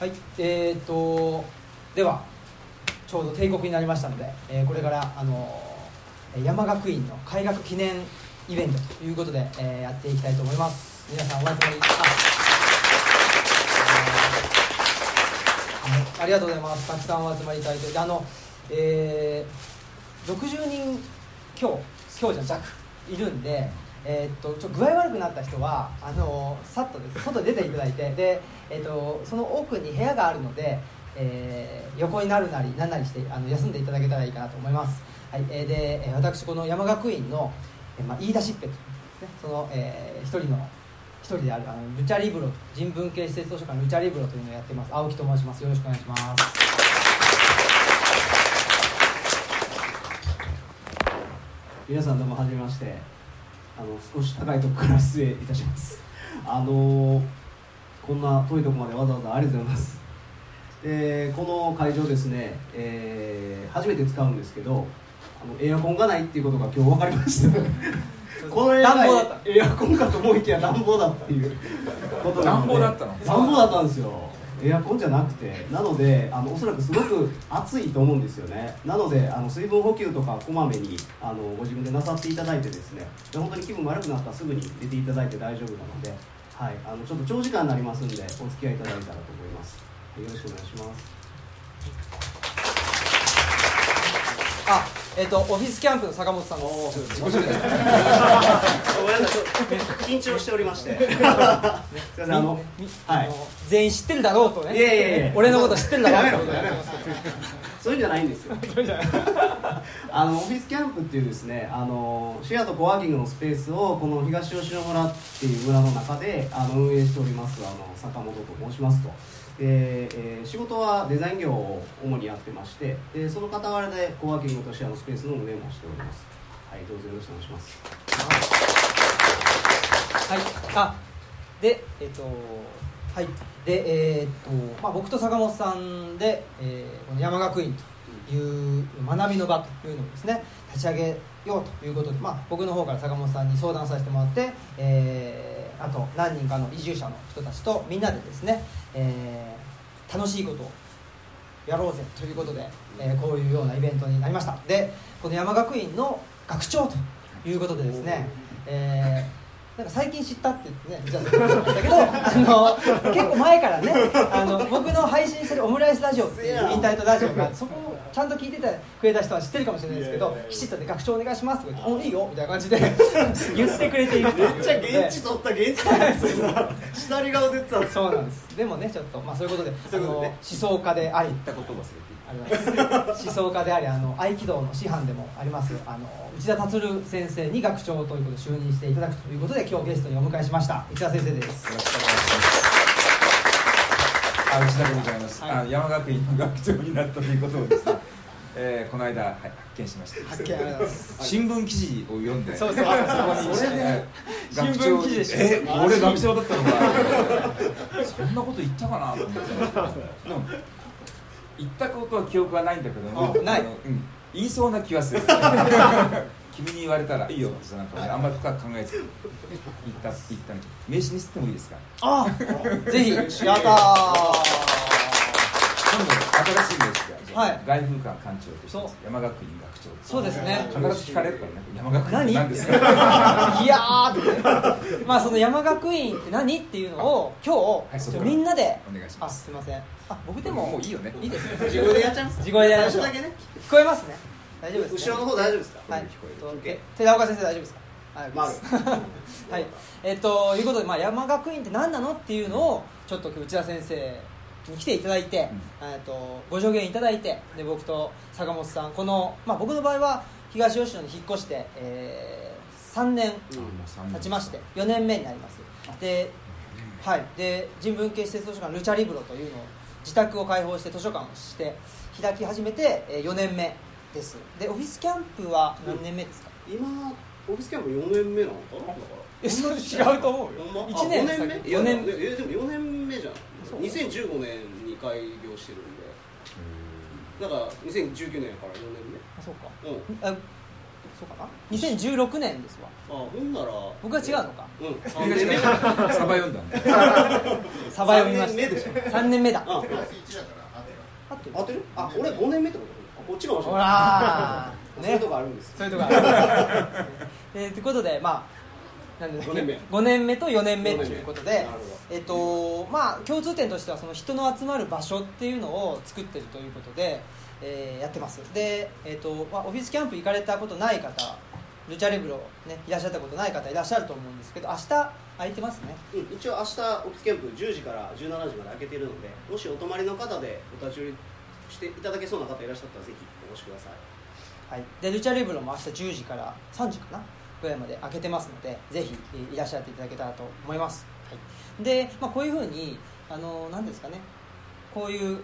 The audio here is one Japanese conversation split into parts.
はいえー、とではちょうど帝国になりましたので、えーこれからあのー山学院の開学記念イベントということで、えーやっていきたいと思います。皆さんお集まりあ,、えーありがとうございます。たくさんお集まりいただいて。あのえー60人今日今日じゃ弱いるんでえーっとちょっと具合悪くなった人はあのさっとです。外に出ていただいてで、えーっとその奥に部屋があるので、えー横になるなりなんなりしてあの休んでいただけたらいいかなと思います、はいえーでえー私この山学院の、えーまあ、言い出しっぺとですねその、えー一人の一人であるあのルチャリブロ人文系施設図書館ルチャリブロというのをやってます。青木と申します。よろしくお願いします。皆さんどうもはじめまして。あの少し高いところから失礼いたします。あのこんな遠いところまでわざわざありがとうございます。でこの会場ですね、えー初めて使うんですけどあのエアコンがないっていうことが今日分かりました。このエア暖房だった。エアコンかと思いきや暖房だっていうこと暖房だったの？暖房だったんですよエアコンじゃなくてなのであのおそらくすごく暑いと思うんですよね。なのであの水分補給とかこまめにあのご自分でなさっていただいてですね。で本当に気分悪くなったらすぐに出ていただいて大丈夫なので、はい、あのちょっと長時間になりますんでお付き合いいただいたらと思います。よろしくお願いします。あえっ、とオフィスキャンプの坂本さんですごめんなさいちょっと緊張しておりまして。全員知ってるだろうとね。俺のこと知ってるだろうと。でやめろ。そういうんじゃないんですよ。あのオフィスキャンプっていうですねあのシェアとコワーキングのスペースをこの東吉野村っていう村の中であの運営しておりますあの坂本と申しますとで、えー仕事はデザイン業を主にやってましてでその傍らでコワーキングとシェアのスペースの運営もしております。はいどうぞよろしくお願いします。はい。あでえっ、とはい。でえっ、とまあ僕と坂本さんで、えーこの山学院という学びの場というのをですね立ち上げようということで、まあ、僕の方から坂本さんに相談させてもらって、えーあと何人かの移住者の人たちとみんなでですね、えー楽しいことをやろうぜということで、えーこういうようなイベントになりました。でこの山学院の学長ということでですね、えーなんか最近知ったって言ってね、じゃあだけどあの結構前からねあの僕の配信してるオムライスラジオっていうインターネットラジオがそこちゃんと聞いててくれた人は知ってるかもしれないですけどきちっとね学長お願いしますとか言って「おいいよ」みたいな感じで言ってくれている。ということで取った現地なんですよ下り顔出てたそうなんです。でもねちょっとまあそういうことでそういうことね。あの思想家であり言ったことを忘れていあります思想家でありあの合気道の師範でもありますあの内田達先生に学長ということで就任していただくということで今日ゲストにお迎えしました。内田先生です。よろしくお願いします。あ内田でございます、はい。あ山学院の学長になったということをですね、えーこの間、はい、発見しました。発見新聞記事を読んで。そうそう。あそこに。それで。新聞記事でしょ。え俺学長だったのか。そんなこと言ったかなと思って。でも言ったことは記憶はないんだけどもあない。のうん、言いそうな気はする。君に言われたらいいよ。ってなんかねあんまり深く考えず。に言った言ったの名刺に吸ってもいいですか？あぜひやったー今度新しい名刺が、はい。外風館館長とし山学院学長。そうですね。必ず聞かれるからね。山学院何って何ですか？いやーって。まあその山学院って何っていうのを今日、いそこちょみんなで。お願いします。あすいません。あ僕でももういいよね。いいですね。自分でやっちゃいます自己でやりまだけね聞こえますね。大丈夫です、ね、後ろの方大丈夫ですか？はい。聞こえ寺岡先生大丈夫ですか？はい、まあはい、えっということで、まあ、山学院って何なのっていうのをちょっと内田先生に来ていただいて、えっとご助言いただいてで僕と坂本さんこの、まあ、僕の場合は東吉野に引っ越して、えー、3年経ちまして4年目になります。で,、はい、で人文系施設図書館ルチャリブロというのを自宅を開放して図書館をして開き始めてえー4年目です。でオフィスキャンプは何年目ですか、今オフィスキャンプ4年目なのかな？だから。えそれ違うと思うよ。ま？1年あ5年目？先いや4年。えでも4年目じゃん2015年に開業してるんで。だから2019年から4年あそうか。目うん。あそうかな？2016年ですわ。あほんなら。僕は違うのか？うん。サ3年目バ読んだ サバ読みまし三年目でしょ。た3年目だ。あプラス1だから合ってる？合ってる？当てるあ俺5年目ってこと？あこっちかもしれほらー。そういうとこあるんです。そういうとこある。えーということでまあなんで五年目。5年目と4年目ということでえっとまあ共通点としてはその人の集まる場所っていうのを作ってるということで、えーやってます。で、えっとまあ、オフィスキャンプ行かれたことない方ルチャリブロ、ね、いらっしゃったことない方いらっしゃると思うんですけど明日空いてますね。うん、一応明日オフィスキャンプ10時から17時まで開けてるのでもしお泊まりの方でお立ち寄りしていただけそうな方いらっしゃったらぜひお越しください。はい、でルチャリブロも明日10時から3時かなぐらいまで開けてますのでぜひえーいらっしゃっていただけたらと思います、はい、で、まあ、こういうふうにあの何ですかね。こういう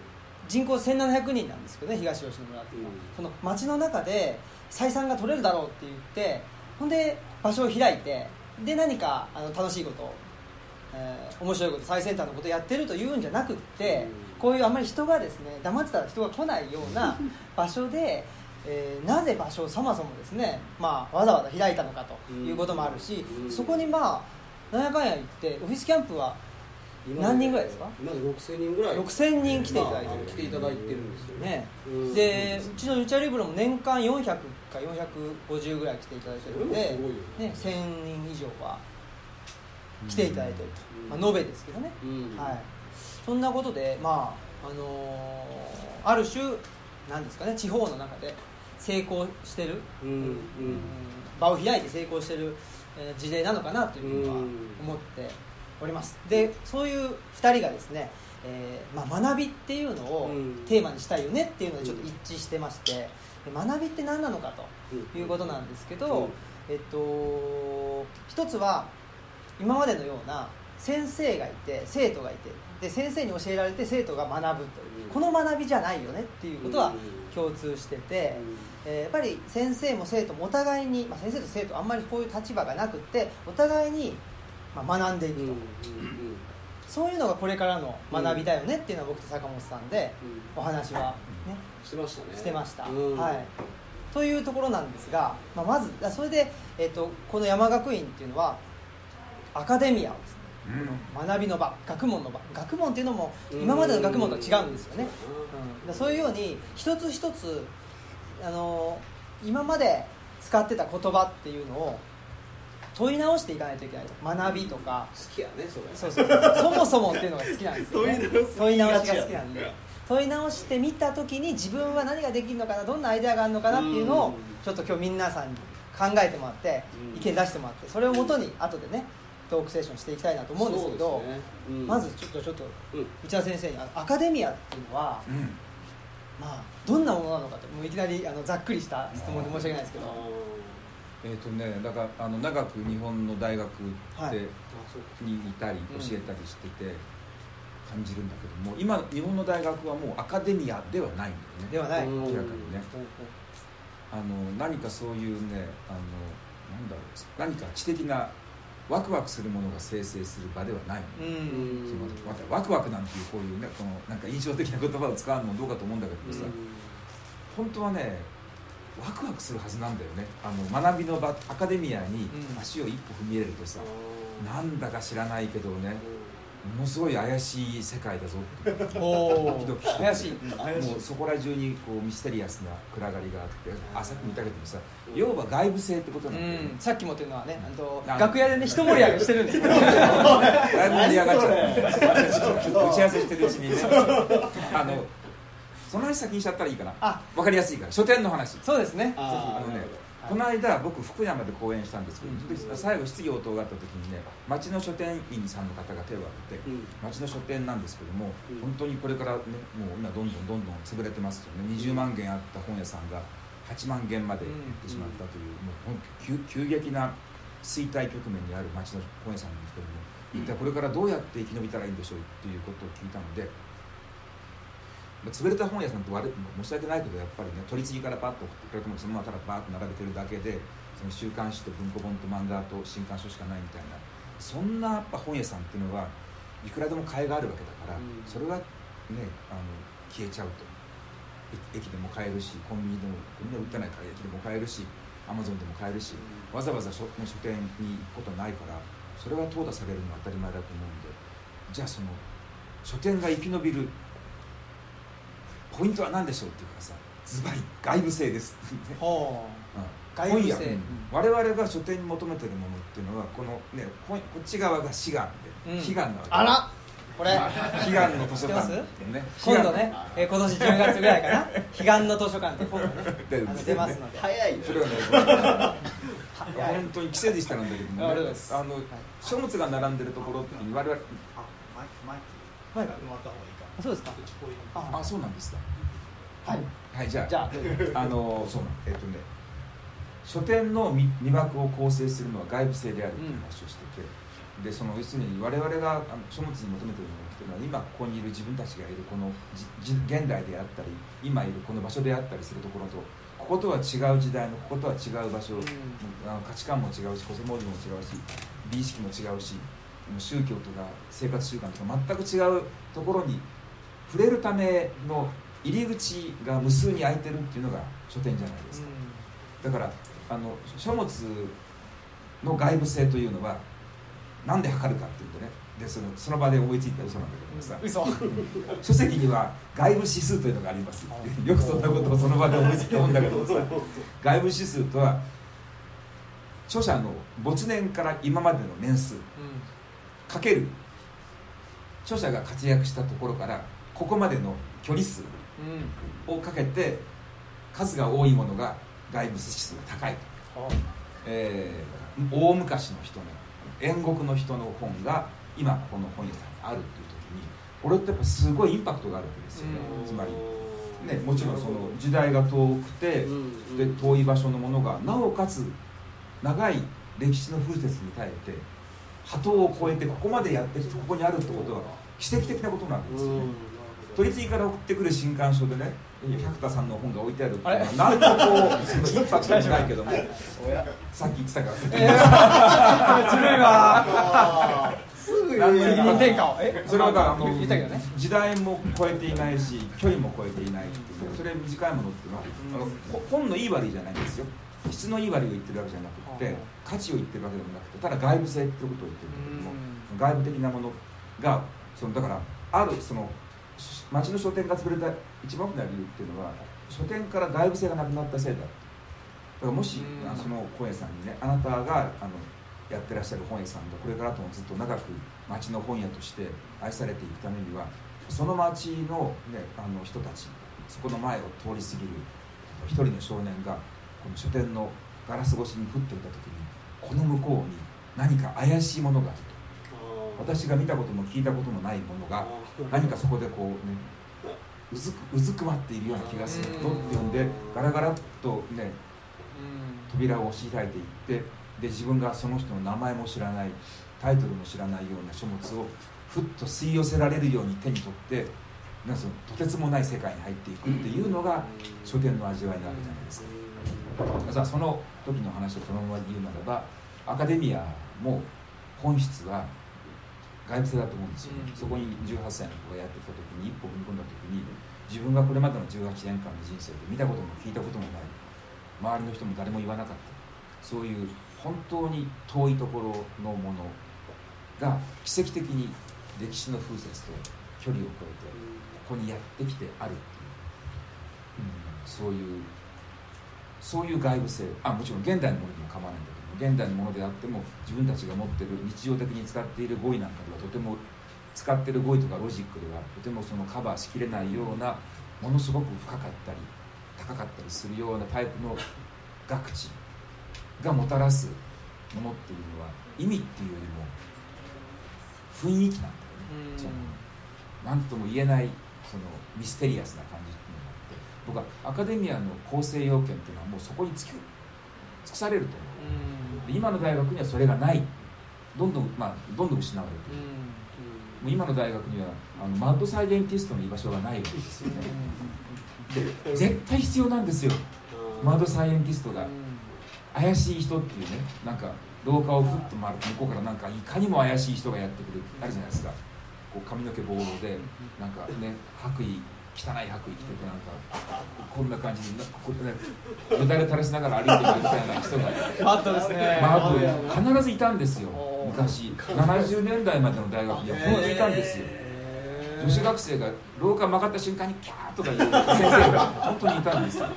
人口1700人なんですけどね東吉野村っていうのは、うん。その町の中で採算が取れるだろうって言ってほんで場所を開いてで何かあの楽しいことを、えー面白いこと最先端のことをやってるというんじゃなくって、うん。こういうあんまり人がですね黙ってたら人が来ないような場所で、えーなぜ場所をそもそもですね、まあ、わざわざ開いたのかということもあるし、うん。そこにまあなんやかんや言ってオフィスキャンプは何人ぐらいですか？今で6000人ぐらい。6000人来ていただいてるまあ来ていただいてるんですよね。うん。でうちのルチャリブロも年間400か450ぐらい来ていただいてるので、ね、1000人以上は来ていただいてると、うん。まあ、延べですけどね、うん。はい、そんなことで、まああのーある種なんですかね地方の中で成功してる、うんうん。うん。場を開いて成功してる、えー事例なのかなというふうにはうん。思っております。でそういう2人がですね、えーまあ、学びっていうのをうん。テーマにしたいよねっていうのでちょっと一致してましてで学びって何なのかということなんですけど、うん。えっと一つは今までのような先生がいて生徒がいてで先生に教えられて生徒が学ぶという、うん。この学びじゃないよねっていうことはうん。共通してて、えーやっぱり先生も生徒もお互いに、まあ、先生と生徒あんまりこういう立場がなくってお互いに、まあ、学んでいくと、そういうのがこれからの学びだよねっていうのは僕と坂本さんでうん。お話はねしてましたね。してました、うん。はい、というところなんですが、まあ、まずそれで、えっとこの山学院っていうのはアカデミアをですね学びの場学問の場。学問っていうのも今までの学問とは違うんですよね、うん、だそういうように一つ一つあの今まで使ってた言葉っていうのを問い直していかないといけないと。学びとか。好きやねそれ。そうそうそもそもっていうのが好きなんですよね。問問いい直し直しが好きなんで。問い直してみた時に自分は何ができるのかなどんなアイデアがあるのかなっていうのをうん。ちょっと今日皆さんに考えてもらってうん。意見出してもらってそれをもとに後でねトークセッションしていきたいなと思うんですけどね。うん。まずちょっとちょっとうん。内田先生にアカデミアっていうのはうん。まあどんなものなのかともういきなりあのざっくりした質問で申し訳ないですけど。えっ、とねだからあの長く日本の大学はい。にいたりうん。教えたりしてて感じるんだけども今日本の大学はもうアカデミアではないんだよね。ではない、うん明らかにね。あの何かそういうねあのなんだろう何か知的なワクワクするものが生成する場ではない。のうね、ん。またワクワクなんていうこういうねこのなんか印象的な言葉を使うのもどうかと思うんだけどさ、本当はねワクワクするはずなんだよね。あの学びの場アカデミアにうん。足を一歩踏み入れるとさ、ななんだか知らないけどねものすごい怪しい世界だぞっておドキドキして怪しい。もうそこら中にこうミステリアスな暗がりがあってあさっきも言ったけどもさ要は外部性ってことうなんだよね。ん、さっきもというのはね、あとあ楽屋でね一盛り上がりしてるんで。すよ。だいぶ盛り上がっちゃった打ち合わせしてるうちにね。あのその話先にしちゃったらいいかな。あ、わかりやすいから。書店の話。そうですね。ああのねはいこの間僕福山で講演したんですけど、うん。最後質疑応答があった時にね町の書店員さんの方が手を挙げて、うん。町の書店なんですけども、うん。本当にこれからねもう今どんどんどんどん潰れてますよね。20万件あった本屋さんが8万件まで減ってしまったという、もう急急激な衰退局面にある町の本屋さんなんですけども一体これからどうやって生き延びたらいいんでしょうっていうことを聞いたので、まあ潰れた本屋さんって悪い申し訳ないけどやっぱりね取り次ぎからパッと送ってくれてもそのままただバーッと並べてるだけでその週刊誌と文庫本と漫画と新刊書しかないみたいな。そんなやっぱ本屋さんっていうのはいくらでも買いがあるわけだから、うん。それはねあの消えちゃうと。駅駅でも買えるしコンビニでもコンビニで売ってないから駅でも買えるしアマゾンでも買えるし、わざわざ書,、ね、書店に行くことないからそれは淘汰されるのは当たり前だと思うんで。じゃあその書店が生き延びるポイントは何でしょう？っていうからさズバリ外部性です。ほう、うん。外部性、うん、我々が書店に求めてるものっていうのはこのねこっち側が志願で、うん、悲願なわけ。あらこれ。悲願の図書館、ね、今度ね、えー、今年10月ぐらいかな。悲願の図書館って 本がね出ますので。早いそれはね本当に季節でしたなんだけども、ね、あの書物が並んでるところって我々あマイクマイク。マイクそうですか。あそうなんですか。はい。はい。じゃあ。じゃああのそうえっとね書店の未幕を構成するのは外部性であるという話をしてて、うん、でその要するに我々があの書物に求めているものっていうのは今ここにいる自分たちがいるこの現代であったり今いるこの場所であったりするところとこことは違う時代のこことは違う場所、うん、あの価値観も違うしコスモロジーも違うし美意識も違うし宗教とか生活習慣とか全く違うところに触れるための入り口が無数に開いてるっていうのが書店じゃないですか、うん、だからあの書物の外部性というのは何で測るかっていうとねでそのその場で思いついた嘘なんだけどさ、嘘。書籍には外部指数というのがあります。よくそんなことをその場で思いついたもんだけどさ外部指数とは著者の没年から今までの年数、うん、かける。著者が活躍したところからここまでの距離数をかけて数が多いものが外部指数が高いと、えー、大昔の人の遠国の人の本が今ここの本屋さんにあるっていう時にこれってやっぱすごいインパクトがあるわけですよね。つまりねもちろんその時代が遠くてで遠い場所のものがなおかつ長い歴史の風雪に耐えて波頭を越えてここまでやってきてここにあるってことは奇跡的なことなんですよね取り次ぎから送ってくる新刊書でね百田さんの本が置いてあるっていうのは何とこうインパクトじゃないけども さっき言ってたからす。ぐ言 それはあの時代も超えていないし距離も超えていないそれ短いものっていうのはあの本のいい悪いじゃないんですよ。質のいい悪いを言ってるわけじゃなくて価値を言ってるわけでもなくてただ外部性っていうことを言ってるんだけども外部的なものがそのだからあるその町の書店が潰れた一番大きな理由っていうのは書店から外部性がなくなったせいだ。だからもしその本屋さんにねあなたがあのやってらっしゃる本屋さんがこれからともずっと長く町の本屋として愛されていくためにはその町の,、ね、あの人たちそこの前を通り過ぎる一人の少年がこの書店のガラス越しに降っていた時にこの向こうに何か怪しいものがあると。私が見たことも聞いたこともないものが何かそこでこうねうずくうずくまっているような気がするとって呼んでガラガラっとね扉を押し開いていってで自分がその人の名前も知らないタイトルも知らないような書物をふっと吸い寄せられるように手に取ってなんそのとてつもない世界に入っていくっていうのが書店の味わいなわけじゃないですか。さあその時の話をそのまま言うならばアカデミアも本質は外部性だと思うんですよ、うん、そこに18歳の子がやってきた時に一歩踏み込んだ時に自分がこれまでの18年間の人生で見たことも聞いたこともない。周りの人も誰も言わなかった。そういう本当に遠いところのものが奇跡的に歴史の風雪と距離を超えてここにやってきてあるっていう、うん、そういうそういう外部性。あもちろん現代のものにも構わないんだけど現代のものであっても自分たちが持っている日常的に使っている語彙なんかとても使っている語彙とかロジックではとてもそのカバーしきれないようなものすごく深かったり高かったりするようなタイプの学知がもたらすものっていうのは意味っていうよりも雰囲気なんだよね。その何とも言えないそのミステリアスな感じっていうのがあって僕はアカデミアの構成要件っていうのはもうそこに尽くされると思う。今の大学にはそれがないどんどん、まあ、どんどん失われている、もう今の大学にはあのマッドサイエンティストの居場所がないわけですよね。で絶対必要なんですよ。マッドサイエンティストが。怪しい人っていうねなんか廊下をふっと回ると向こうからなんかいかにも怪しい人がやってくるあるじゃないですか。こう髪の毛ボードでなんかね白衣汚い白衣着ててなんかこんな感じでこれねよだれ垂らしながら歩いてるみたいな人がマットですね。マット必ずいたんですよ昔。70年代までの大学には本当にいたんですよ。女子学生が廊下曲がった瞬間にキャーとか言う先生が本当にいたんですよ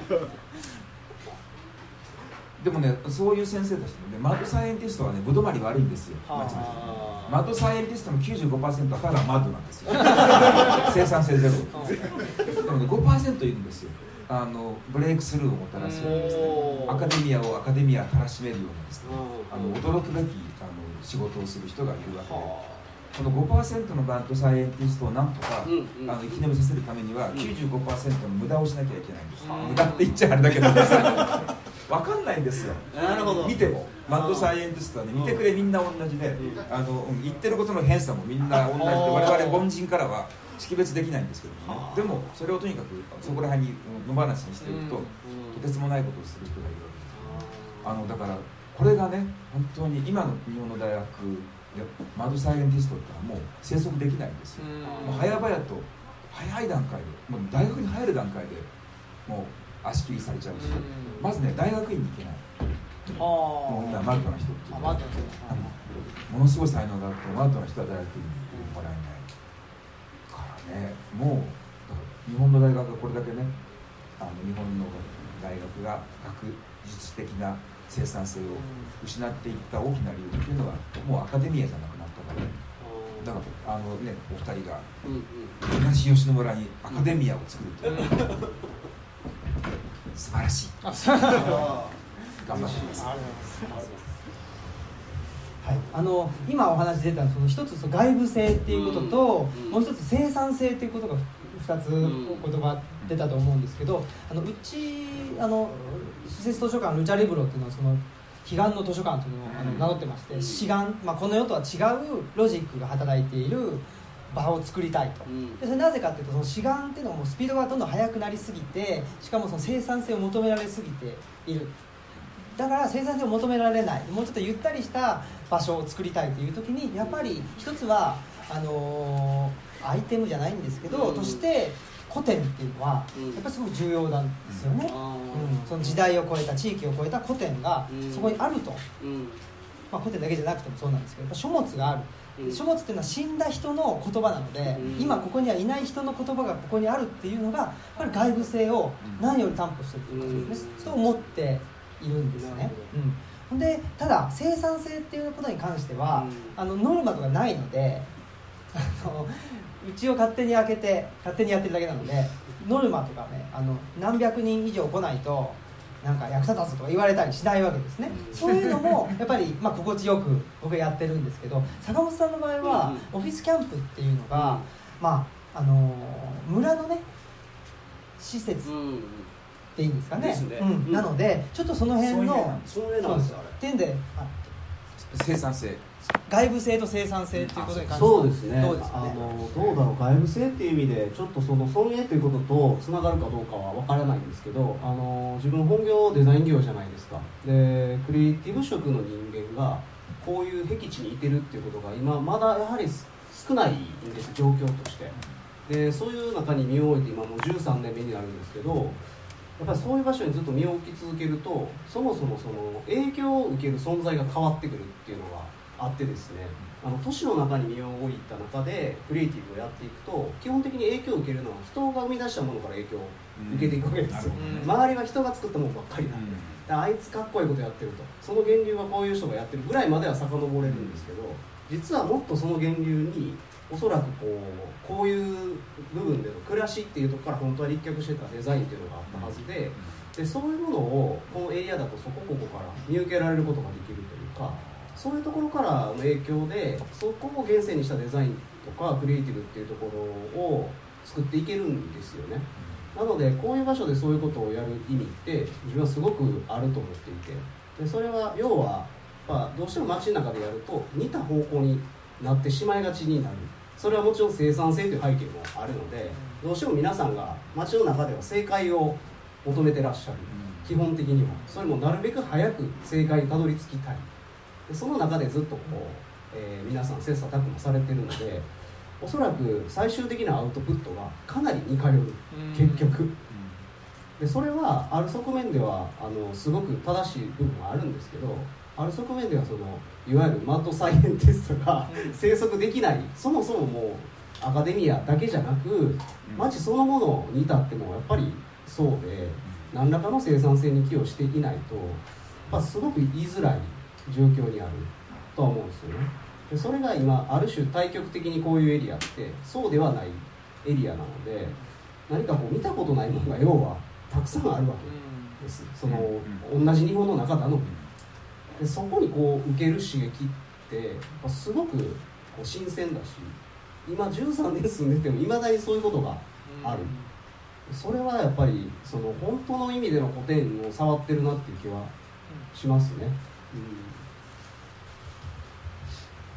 でもねそういう先生たちもねマッドサイエンティストはねぶどまり悪いんですよ。町のマッドサイエンティストの95%はただマッドなんですよ。生産性ゼロ。でもね5%いるんですよ。あのブレイクスルーをもたらすようにで。すねアカデミアをアカデミアたらしめるようなで。すねあの驚くべきあの仕事をする人がいるわけで。この5%のバッドサイエンティストをなんとか、うんうん、あの生き延びさせるためには95%の無駄をしなきゃいけないんです、うん、無駄って言っちゃあれだけど分かんないんですよ。なるほど。見ても。マッドサイエンティストはね見てくれみんな同じで、あの言ってることの変さもみんな同じで我々凡人からは識別できないんですけども、ね、でもそれをとにかくそこら辺に野放しにしていくと、とてつもないことをする人がいるわけですあのだからこれがね本当に今の日本の大学でマッドサイエンティストってのはもう生息できないんですよ、もう早々と早い段階でもう大学に入る段階でもう足切りされちゃうし、まずね大学院に行けない。もう今マルトな人っていう。ものすごい才能があってマルトな人は大学院に行ってもらえない。からねもう日本の大学がこれだけねあの日本の大学が学術的な生産性を失っていった大きな理由っていうのはもうアカデミアじゃなくなったから。だからあのねお二人が東吉野村にアカデミアを作るという、素晴らしい。頑張ってます。はい、あの今お話出たその一つその外部性っていうことと、もう一つ生産性っていうことが2つ言葉出たと思うんですけどあのうちあの施設図書館ルチャリブロっていうのはその彼岸の図書館というのをあの名乗ってまして志願、まあ、この世とは違うロジックが働いている場を作りたいと、でそれなぜかというとその志願っていうのはもうスピードがどんどん速くなりすぎてしかもその生産性を求められすぎている。だから生産性を求められない。もうちょっとゆったりした場所を作りたいという時にやっぱり一つはあのー、アイテムじゃないんですけど、として古典っていうのはやっぱりすごく重要なんですよね、うん、その時代を超えた地域を超えた古典がそこにあると、まあ、古典だけじゃなくてもそうなんですけど書物がある書物っていうのは死んだ人の言葉なので、今ここにはいない人の言葉がここにあるっていうのがやっぱり外部性を何より担保してるということですね、そう思っているんですね、うん、でただ生産性っていうことに関しては、あのノルマとかないのであのうちを勝手に開けて勝手にやってるだけなのでノルマとかねあの何百人以上来ないとなんか役立つとか言われたりしないわけですね、そういうのもやっぱり、まあ、心地よく僕はやってるんですけど坂本さんの場合は、オフィスキャンプっていうのが、まああの村のね施設っていいんですかね、うん、なのでちょっとその辺のそういうなんですっていうんで生産性外部性と生産性っていうことに関してそうですね。どうですかね？あのどうだろう？外部性っていう意味でちょっとその尊厳ということとつながるかどうかは分からないんですけどあの自分本業デザイン業じゃないですか。でクリエイティブ職の人間がこういう僻地にいてるっていうことが今まだやはり少ないんです状況として。でそういう中に身を置いて今もう13年目になるんですけどやっぱりそういう場所にずっと身を置き続けるとそもそもその影響を受ける存在が変わってくるっていうのがあってですねあの都市の中に身を置いた中でクリエイティブをやっていくと基本的に影響を受けるのは人が生み出したものから影響を受けていくわけですよ、うん、周りは人が作ったものばっかりだ、うん、あいつかっこいいことやってると。その源流はこういう人がやってるぐらいまでは遡れるんですけど実はもっとその源流におそらくこうこういう部分での暮らしっていうところから本当は立脚してたデザインっていうのがあったはずででそういうものをこのエリアだとそこここから見受けられることができるというかそういうところからの影響でそこを源泉にしたデザインとかクリエイティブっていうところを作っていけるんですよね。なのでこういう場所でそういうことをやる意味って自分はすごくあると思っていて。でそれは要は、まあ、どうしても街の中でやると似た方向になってしまいがちになる。それはもちろん生産性という背景もあるのでどうしても皆さんが街の中では正解を求めてらっしゃる。基本的には。それもなるべく早く正解にたどり着きたい。でその中でずっとこう、えー、皆さん切磋琢磨されてるのでおそらく最終的なアウトプットがかなり似通る結局。でそれはある側面ではあのすごく正しい部分はあるんですけどある側面ではそのいわゆるマッドサイエンテストが生息できないそもそももうアカデミアだけじゃなく街そのものに至ってもやっぱりそうで何らかの生産性に寄与していないとやっぱすごく言いづらい状況にあるとは思うんですよね。でそれが今ある種対極的にこういうエリアってそうではないエリアなので何かこう見たことないものが要はたくさんあるわけです、その、同じ日本の中なのにでそこにこう受ける刺激ってすごくこう新鮮だし今13年住んでてもいまだにそういうことがある、それはやっぱりその本当の意味での古典を触ってるなっていう気はしますね、うん、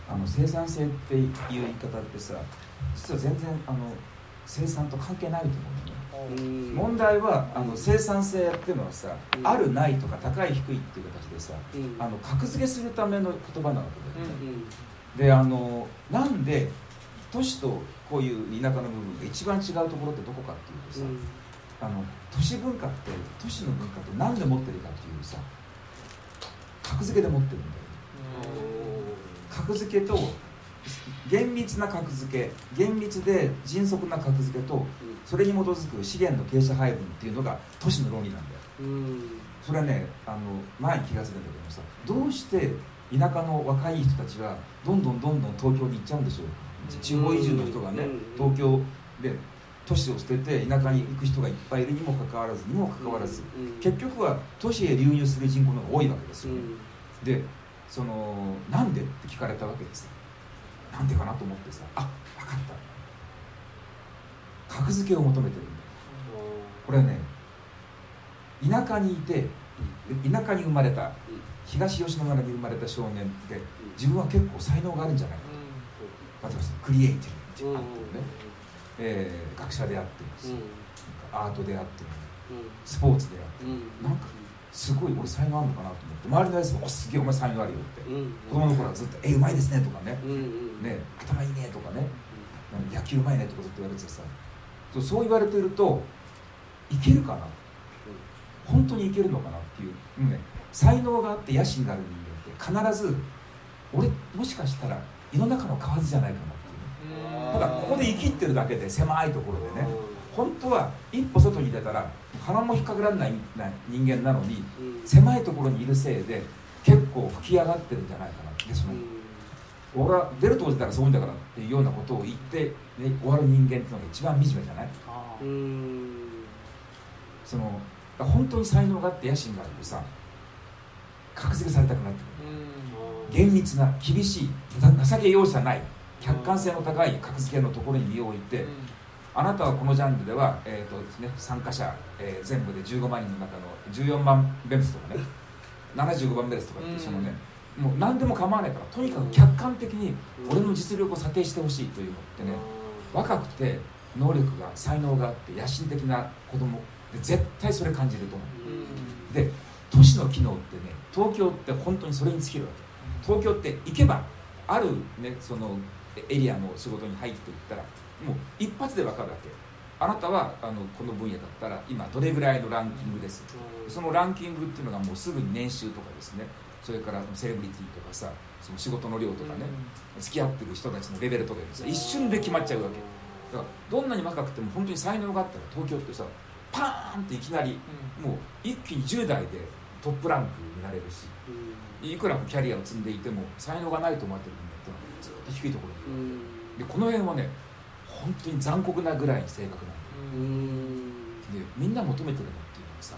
あの生産性っていう言い方ってさ実は全然あの生産と関係ないと思う問題はあの生産性っていうのはさ、うん、あるないとか高い低いっていう形でさ、うん、あの格付けするための言葉なわけだよね、うんうん、であのなんで都市とこういう田舎の部分が一番違うところってどこかっていうとさ、あの都市文化って都市の文化って何で持ってるかっていうさ格付けで持ってるんだよ、格付けと厳密な格付け厳密で迅速な格付けとそれに基づく資源の傾斜配分っていうのが都市の論理なんだよ、それはねあの前に気が付いたんだけどさどうして田舎の若い人たちはどんどんどんどん東京に行っちゃうんでしょう？地方移住の人がね東京で都市を捨てて田舎に行く人がいっぱいいるにもかかわらずにもかかわらず結局は都市へ流入する人口の方が多いわけですよね。でそのなんでって聞かれたわけです。なんでかなと思ってさあ分かった。格付けを求めてるんだこれはね田舎にいて田舎に生まれた東吉野村に生まれた少年で自分は結構才能があるんじゃないかと。例えばクリエイティブあってね、えー、学者であってもアートであってもスポーツであってもなんかすごい俺才能あるのかなと思って。周りのやつも「おすげえお前才能あるよ」って、うん、子供の頃はずっと「えうまいですね」とかね。うんうん、ね「頭いいね」とかね「野球うまいね」とかずっと言われてさ。そう言われてるといけるかな、本当にいけるのかなっていう、うんね、才能があって野心がある人間って必ず俺もしかしたら胃の中の蛙じゃないかなっていう、ね、ただここで生きってるだけで狭いところでね。本当は一歩外に出たら鼻も引っかからない人間なのに、うん、狭いところにいるせいで結構吹き上がってるんじゃないかな。ってその、うん、俺は出るとこ出たらそういうんだからっていうようなことを言って、ね、終わる人間っていうのが一番惨めじゃない？その本当に才能があって野心があるとさ格付けされたくなってくる。厳密な厳しい情け容赦ない客観性の高い格付けのところに身を置いて、あなたはこのジャンルでは、えーとですね、参加者、えー、全部で15万人の中の14万ベルスとかね75番ベルスとかって、そのねもう何でも構わないからとにかく客観的に俺の実力を査定してほしいというのってね若くて能力が才能があって野心的な子供で絶対それ感じると思う、で都市の機能ってね東京って本当にそれに尽きるわけ。東京って行けばあるねそのエリアの仕事に入っていったらもう一発で分かるわけ。あなたはあのこの分野だったら今どれぐらいのランキングです。そのランキングっていうのがもうすぐに年収とかですね。それからセレブリティとかさその仕事の量とかね、付き合ってる人たちのレベルとかでさ一瞬で決まっちゃうわけ。だからどんなに若くても本当に才能があったら東京ってさパーンっていきなり、もう一気に10代でトップランクになれるし、いくらキャリアを積んでいても才能がないと思ってる人間ってのはずっと低いところにいる、でこの辺はね本当に残酷なぐらいに正確なんでみんな求めてるのっていうのはさ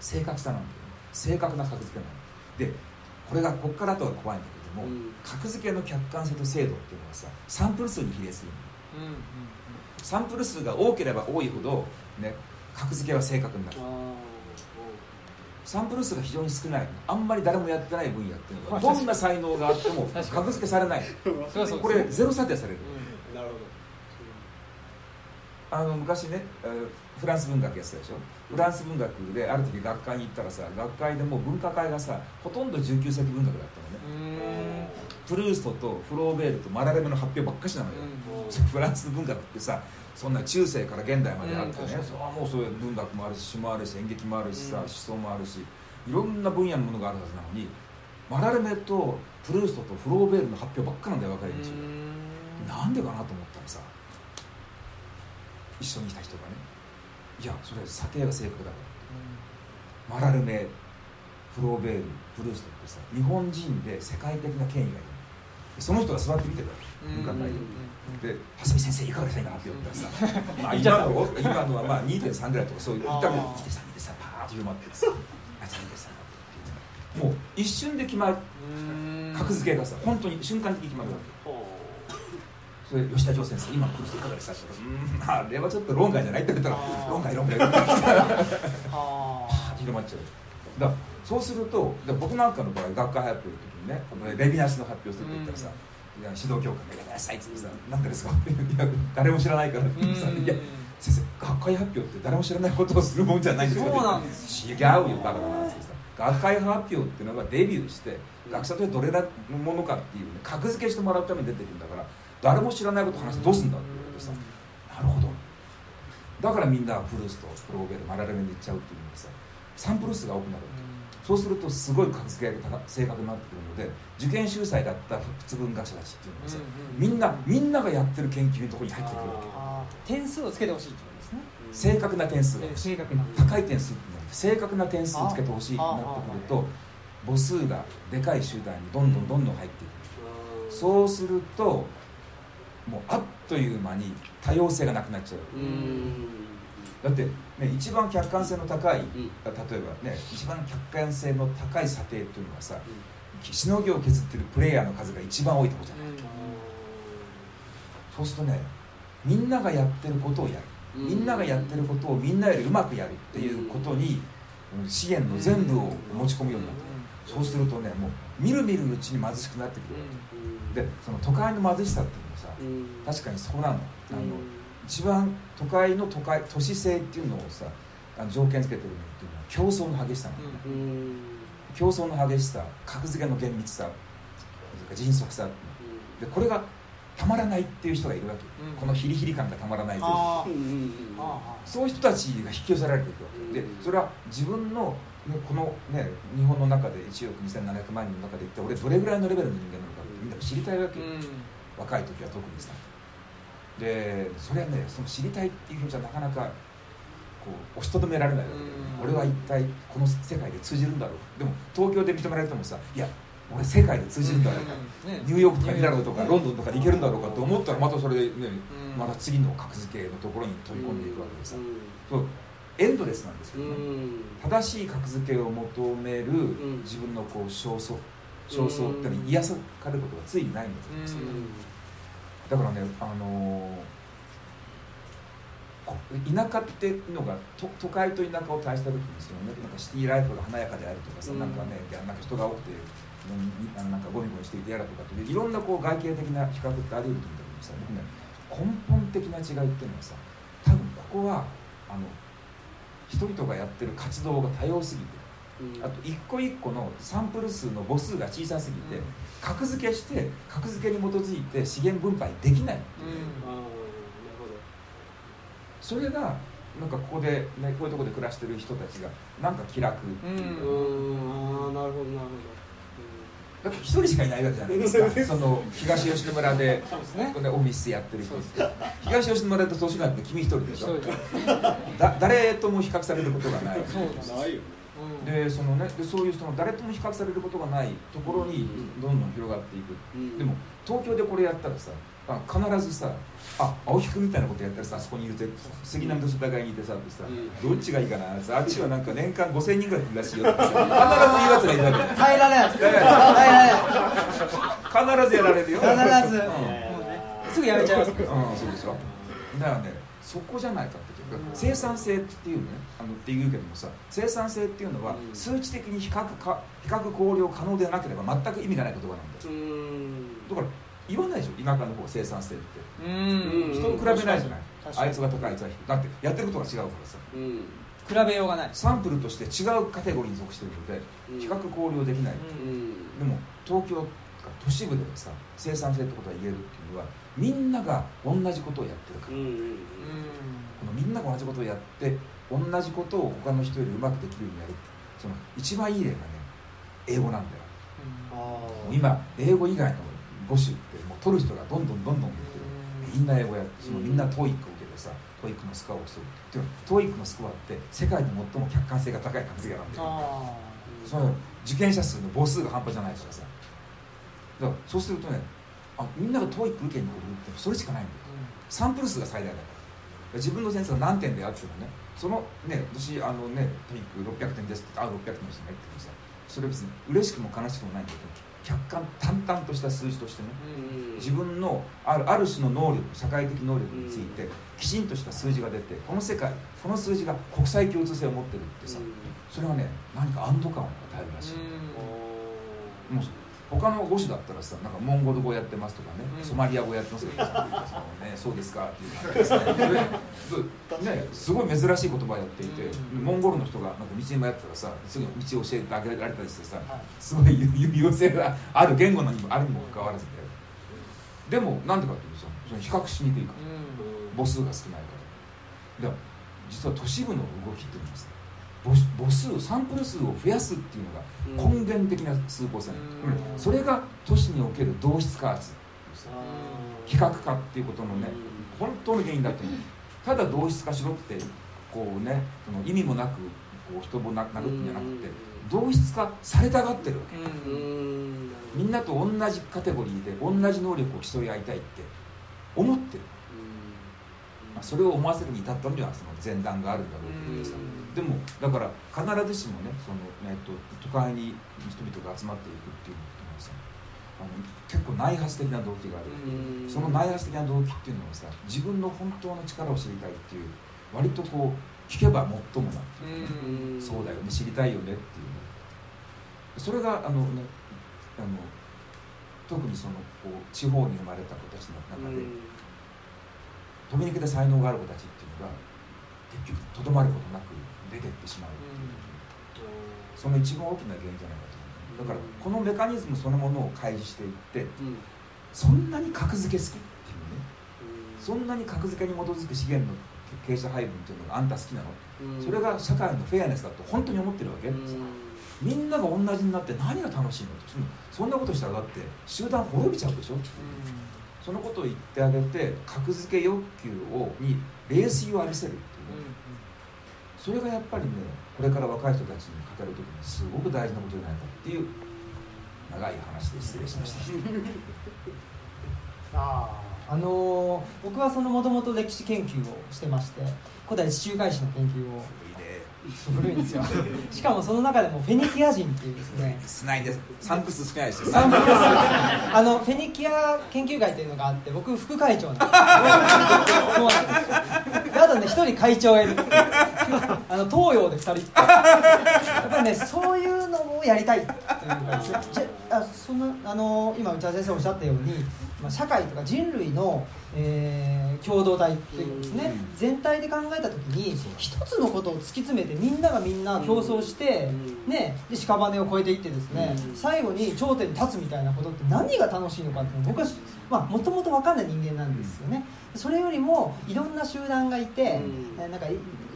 正確さなんだよね。正確な格付けなの。でこれがここからとは怖いんだけども、格付けの客観性と精度っていうのはさサンプル数に比例するの、うんうん、サンプル数が多ければ多いほど、ね、格付けは正確になる。サンプル数が非常に少ない。あんまり誰もやってない分野っていうのはどんな才能があっても格付けされない。これゼロ査定される、うんあの昔ねフランス文学やってたでしょ？フランス文学である時学会に行ったらさ学会でもう文化会がさほとんど19世紀文学だったのね。プルーストとフローベールとマラレメの発表ばっかしなのよ、うん、フランスの文学ってさそんな中世から現代まであってね、うん、そもうそういう文学もあるし詩もあるし演劇もあるしさ、思想もあるしいろんな分野のものがあるはずなのにマラレメとプルーストとフローベールの発表ばっかなんだよ若い連中なんでかなと思ったらさ一緒にいた人がねいやそれ査定が正確だから、マラルメフローベールブルーストってさ日本人で世界的な権威がいる。その人が座って見てるわけ。文化会で「蓮見先生いかがでしたか?」って言ったらさまあ今の今のはまあ2.3ぐらいとかそういう言ったら「見てさ見てさパーッと広まってさ「あじゃ見てさ」もう一瞬で決まる。格付けがさ本当に瞬間的に決まるわけそれ吉田城先生今この人いかがでした？って言ったら「うんあれはちょっと論外じゃない」って言ったら「論外論外」論外。パー。ッと広まっちゃうだそうすると僕なんかの場合学会発表の時にねこのレビナスの発表するって言ったらさ、いや指導教官が「やめなさい」ってさ「何でですか?」っていや誰も知らないからって言ってさ「いや先生学会発表って誰も知らないことをするもんじゃないんですよ」そうなんです違うよバカだなってさ学会発表っていうのがデビューして学者としてどれだものかっていう、ね、格付けしてもらうために出てくるんだから誰も知らないこと話してどうすんだって言われてさ。なるほど。だからみんなプルーストプローベルマラレメに行っちゃうっていうのがさサンプル数が多くなるそうするとすごい格付けが正確になってくるので受験秀才だった普通文学者たちっていうのはさ、みんなみんながやってる研究のところに入ってくるわけ。点数をつけてほしいってことですね。正確な点数正確な高い点数って正確な点数をつけてほしいとなってくると母数がでかい集団にどんどんどんどん入っていく。そうするともうあっという間に多様性がなくなっちゃう。だって、ね、一番客観性の高い、例えばね一番客観性の高い査定っていうのはさ、しのぎを削ってるプレイヤーの数が一番多いとこじゃない、そうするとねみんながやってることをやる。みんながやってることをみんなよりうまくやるっていうことに資源の全部を持ち込むようになってそうするとねもうみるみるうちに貧しくなってくる。でその都会の貧しさっていうのはさ確かにそうなの。あの一番都会の都会都市性っていうのをさあの条件付けてるのっていうのは競争の激しさなの、競争の激しさ格付けの厳密さ迅速さでこれがたまらないっていう人がいるわけ、うん、このヒリヒリ感がたまらないという、そういう人たちが引き寄せられていくわけでそれは自分の、ね、この、ね、日本の中で1億2700万人の中でいって俺どれぐらいのレベルの人間なのかってみんな知りたいわけ、うん、若い時は特にさ。でそれはねその知りたいっていうふうじゃなかなかこう押しとどめられないわけ。で、俺は一体この世界で通じるんだろう。でも東京で認められてもさいや俺世界で通じるんだろうか、ね、ニューヨークとかミラノとかロンドンとかに行けるんだろうかと思ったらまたそれでね、また次の格付けのところに飛び込んでいくわけでさ、そう。エンドレスなんですよね、正しい格付けを求める自分のこう焦燥焦燥ってのに癒されることがついにないんだと思うんですよ、だからねあのー、田舎っていうのが都都会と田舎を対した時にその、ね、なんかシティライフが華やかであるとかさ、うん、なんかねなんか人が多くてなんかゴミゴミしていて嫌だとかっていろんなこう外形的な比較ってあり得ると思うんだけどさ僕ね根本的な違いっていうのはさ多分ここはあの人々がやってる活動が多様すぎて、あと一個一個のサンプル数の母数が小さすぎて、格付けして格付けに基づいて資源分配できない、う。ん、それがなんかここで、ね、こういうところで暮らしてる人たちがなんか気楽っていう。うん。あなるほどなるほど。だって一人しかいないわけじゃないですか。その東吉野村でで、ね、オフィスやってる人。東吉野村と図書館って君一人でしょ。だ誰とも比較されることがないでそのねでそういう人の誰とも比較されることがないところにどんどん広がっていく、うん、でも東京でこれやったらさあ必ずさあ青木君みたいなことやったらさあそこにいるて杉並と世田谷にいてさってさ、どっちがいいかなあっちはなんか年間5000人ぐらい来るらしいよってさ 必ず言うやつがいるわけ耐えられない。耐えられない。必ずやられるよ。必ず、うん、すぐやめちゃいます。うんそうでしょ。だからねそこじゃないかって生産性っていうねあのっていうけどもさ生産性っていうのは数値的に比較か比較考慮可能でなければ全く意味がない言葉なんだよ。だから言わないでしょ田舎の方生産性って。人と比べないじゃない。あいつが高いあいつは低い。だってやってることが違うからさ。比べようがない。サンプルとして違うカテゴリーに属してるので比較考慮できない。でも東京っ都市部でさ生産性ってことが言えるっていうのはみんなが同じことをやってるから、このみんなが同じことをやって同じことを他の人よりうまくできるようにやる。その一番いい例がね英語なんだよ、うん、今英語以外の語種ってもう取る人がどんどんどんどん出てる。みんな英語やそのみんな TOEIC を受けてさ TOEIC のスコアを競うっていう TOEIC のスコアって世界で最も客観性が高い格付けなんだよその受験者数の母数が半端じゃないからさ。だからそうするとねあみんなが TOEIC 受けに来るってそれしかないんだよ、サンプル数が最大だから自分の先生が何点であってもね。そのね私あのね TOEIC 600点ですってあ600点の人が言ってくさそれ別に嬉しくも悲しくもないんだけど客観淡々とした数字としてね、自分のあるある種の能力社会的能力についてきちんとした数字が出てこの世界この数字が国際共通性を持ってるってさそれはね何か安堵感を与えるらしい。もう他の語種だったらさなんかモンゴル語やってますとかね、うん、ソマリア語やってますとかさね、そうですかっていう感じですね。ねすごい珍しい言葉やっていて、うん、モンゴルの人がなんか道に迷ったらさすぐ道を教えてあげられたりしてさ、はい、すごい有用性がある言語のにもあるにもかかわらずででもなんでかっていうとその比較しにくいから、母数が少ないから。で実は都市部の動きっていうのはさ母数サンプル数を増やすっていうのが根源的な数法線、うん、それが都市における同質化圧。比較化っていうことのね本当の原因だという。ただ同質化しろってこうねその意味もなくこう人を殴ってんじゃなくて同質化されたがってるわけ。みんなと同じカテゴリーで同じ能力を競い合いたいって思ってる、まあ、それを思わせるに至ったのにはその前段があるんだろうけどさでもだから必ずしもねその、えっと、都会に人々が集まっていくっていうのはさあの結構内発的な動機があるその内発的な動機っていうのはさ自分の本当の力を知りたいっていう割とこう聞けばもっともなっていうそうだよね知りたいよねっていうそれがあのねあの特にそのこう地方に生まれた子たちの中で飛び抜けた才能がある子たちっていうのが結局とどまることなく出てってしまうその一番大きな原因じゃないかと思う。だからこのメカニズムそのものを開示していって、そんなに格付け好きっていうねそんなに格付けに基づく資源の傾斜配分っていうのがあんた好きなの、それが社会のフェアネスだと本当に思ってるわけ、みんなが同じになって何が楽しいの？そんなことしたらだって集団滅びちゃうでしょ、そのことを言ってあげて格付け欲求をに冷水を浴びせるそれがやっぱりねこれから若い人たちに語る時にすごく大事なことじゃないかっていう長い話で失礼しました。ああのー、僕はそのもともと歴史研究をしてまして古代地中海史の研究を古いんですよ。しかもその中でもフェニキア人っていうですね。少ないです。散布数少ないですよ。散布数あのフェニキア研究会っていうのがあって僕副会長なんです。そうなんですよ。あとね一人会長がいる。あの東洋で2人。やっぱりねそういうのをやりたいっていうかあそのあの今内田先生おっしゃったように、まあ、社会とか人類のえー、共同体っていうですね、全体で考えた時に一つのことを突き詰めてみんながみんな競争して、ね、で屍を越えていってですね、最後に頂点に立つみたいなことって何が楽しいのかって僕はもともと分かんない人間なんですよね。それよりもいろんな集団がいて、なんか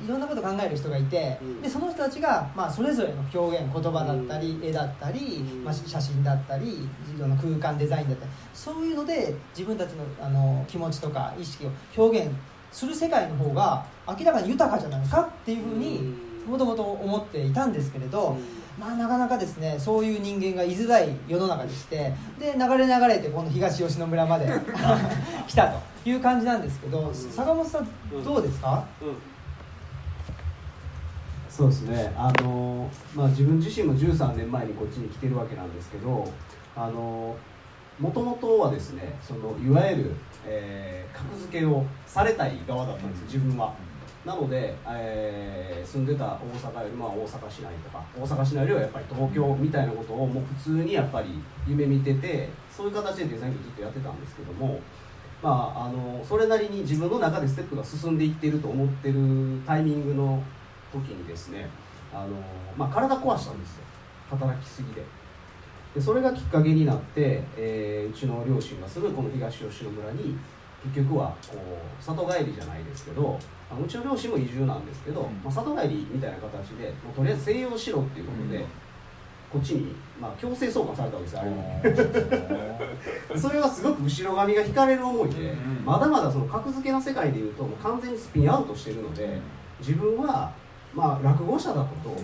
いろんなこと考える人がいて、うん、でその人たちが、まあ、それぞれの表現言葉だったり、絵だったり、まあ、写真だったりの空間デザインだったりそういうので自分たちのあの気持ちとか意識を表現する世界の方が明らかに豊かじゃないかっていうふうにもともと思っていたんですけれど、まあ、なかなかですねそういう人間がいづらい世の中でしてで流れ流れてこの東吉野村まで 来たという感じなんですけど坂本さんどうですか、うん。うんそうですね。あの、まあ、自分自身も13年前にこっちに来てるわけなんですけどあのもともとはですねそのいわゆる、えー、格付けをされたい側だったんです自分は。なので、えー、住んでた大阪より、まあ、大阪市内とか大阪市内よりはやっぱり東京みたいなことをもう普通にやっぱり夢見ててそういう形でデザインをずっとやってたんですけども、まあ、あのそれなりに自分の中でステップが進んでいっていると思ってるタイミングの時にですねあの、まあ、体壊したんですよ。働きすぎで。でそれがきっかけになって、えー、うちの両親がすぐこの東吉野村に結局はこう里帰りじゃないですけどあのうちの両親も移住なんですけど、うん、まあ、里帰りみたいな形でもうとりあえず静養しろっていうことで、うん、こっちに、まあ、強制送還されたわけですよあれ それはすごく後ろ髪が引かれる思いで、うん、まだまだその格付けの世界でいうともう完全にスピンアウトしてるので自分は、まあ、落語者だこと。は。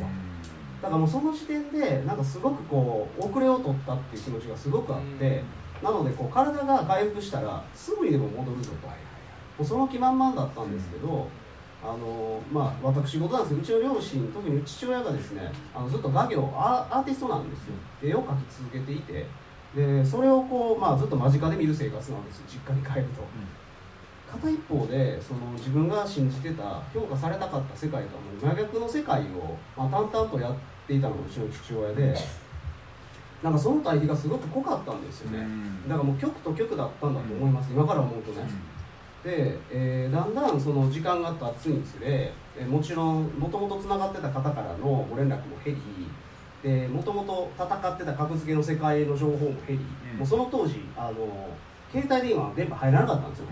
だからもうその時点でなんかすごくこう遅れを取ったっていう気持ちがすごくあって、なのでこう体が回復したらすぐにでも戻るぞと、もうその気満々だったんですけど、あのまあ、私事なんですけどうちの両親特に父親がですねあのずっと画業アーティストなんですよ。絵を描き続けていて。でそれをこう、まあ、ずっと間近で見る生活なんです実家に帰ると、うん、片一方でその自分が信じてた評価されたかった世界とはもう真逆の世界を、まあ、淡々とやっていたのがうちの父親で。なんかその対比がすごく濃かったんですよね、だからもう局と局だったんだと思います、今から思うとね、で、えー、だんだんその時間が経つにつれ、えー、もちろんもともとつながってた方からのご連絡も減りでもともと戦ってた格付けの世界の情報も減り、うん、もうその当時あの携帯電話は電波入らなかったんですよ、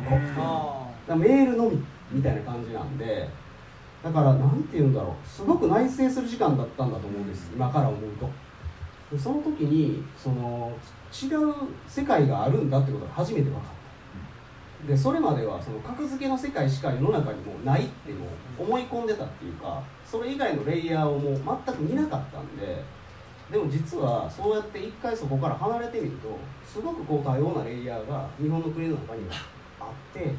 うん、メールのみみたいな感じなんで。だから何て言うんだろう。すごく内省する時間だったんだと思うんです。今から思うと。でその時にその違う世界があるんだってことが初めて分かった。でそれまではその格付けの世界しか世の中にもないっていうのを思い込んでたっていうかそれ以外のレイヤーをもう全く見なかったんででも実はそうやって一回そこから離れてみるとすごくこう多様なレイヤーが日本の国の中にはあって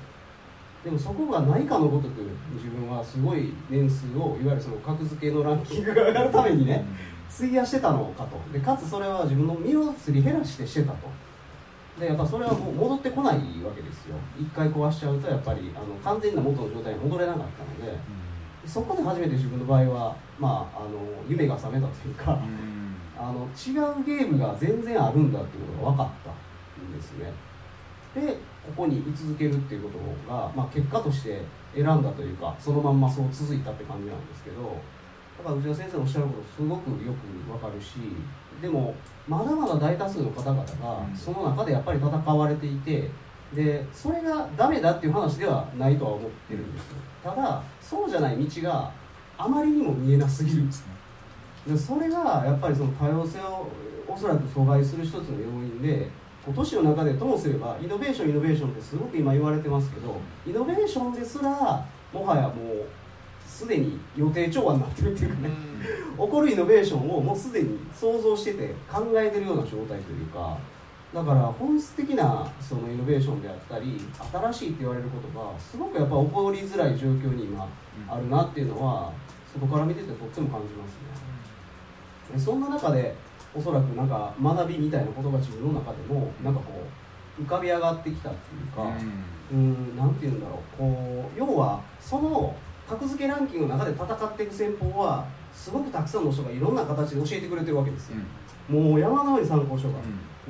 でもそこがないかのごとく自分はすごい年数をいわゆるその格付けのランキングが上がるためにね費やしてたのかと。でかつそれは自分の身をすり減らしてしてたと。でやっぱそれはもう戻ってこないわけですよ。一回壊しちゃうとやっぱりあの完全な元の状態に戻れなかったので、うん、そこで初めて自分の場合は、まあ、あの夢が覚めたというか、うん、あの違うゲームが全然あるんだっていうことが分かったんですね。でここに居続けるっていうことが、まあ、結果として選んだというかそのまんまそう続いたって感じなんですけどだから内田先生のおっしゃることすごくよくわかるしでもまだまだ大多数の方々がその中でやっぱり戦われていてでそれがダメだっていう話ではないとは思ってるんですただそうじゃない道があまりにも見えなすぎるんですねでそれがやっぱりその多様性をおそらく阻害する一つの要因で都市の中でともすればイノベーションイノベーションってすごく今言われてますけどイノベーションですらもはやもうすでに予定調和になってるっていうかね、うん、起こるイノベーションをもうすでに想像してて考えてるような状態というかだから本質的なそのイノベーションであったり新しいって言われることがすごくやっぱ起こりづらい状況に今あるなっていうのは外から見ててとっても感じますねそんな中でおそらくなんか学びみたいなことが自分の中でもなんかこう浮かび上がってきたっていうかうん。何て言うんだろう。こう要はその格付けランキングの中で戦っていく戦法はすごくたくさんの人がいろんな形で教えてくれてるわけですよ、うん、もう山のように参考書が。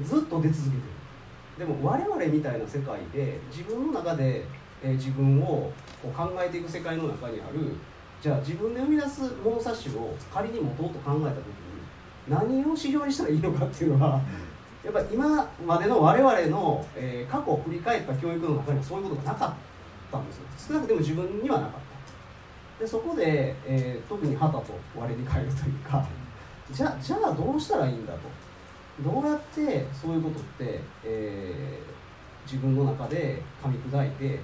ずっと出続けてる。でも我々みたいな世界で自分の中で、えー、自分をこう考えていく世界の中にあるじゃあ自分で生み出す物差しを仮に持とうと考えた時に何を指標にしたらいいのかっていうのは、やっぱ今までの我々の、えー、過去を振り返った教育の中にはそういうことがなかったんですよ。少なくとも自分にはなかった。でそこで、えー、特に旗と割に変えるというかじゃじゃあどうしたらいいんだと。どうやってそういうことって、えー、自分の中で噛み砕いて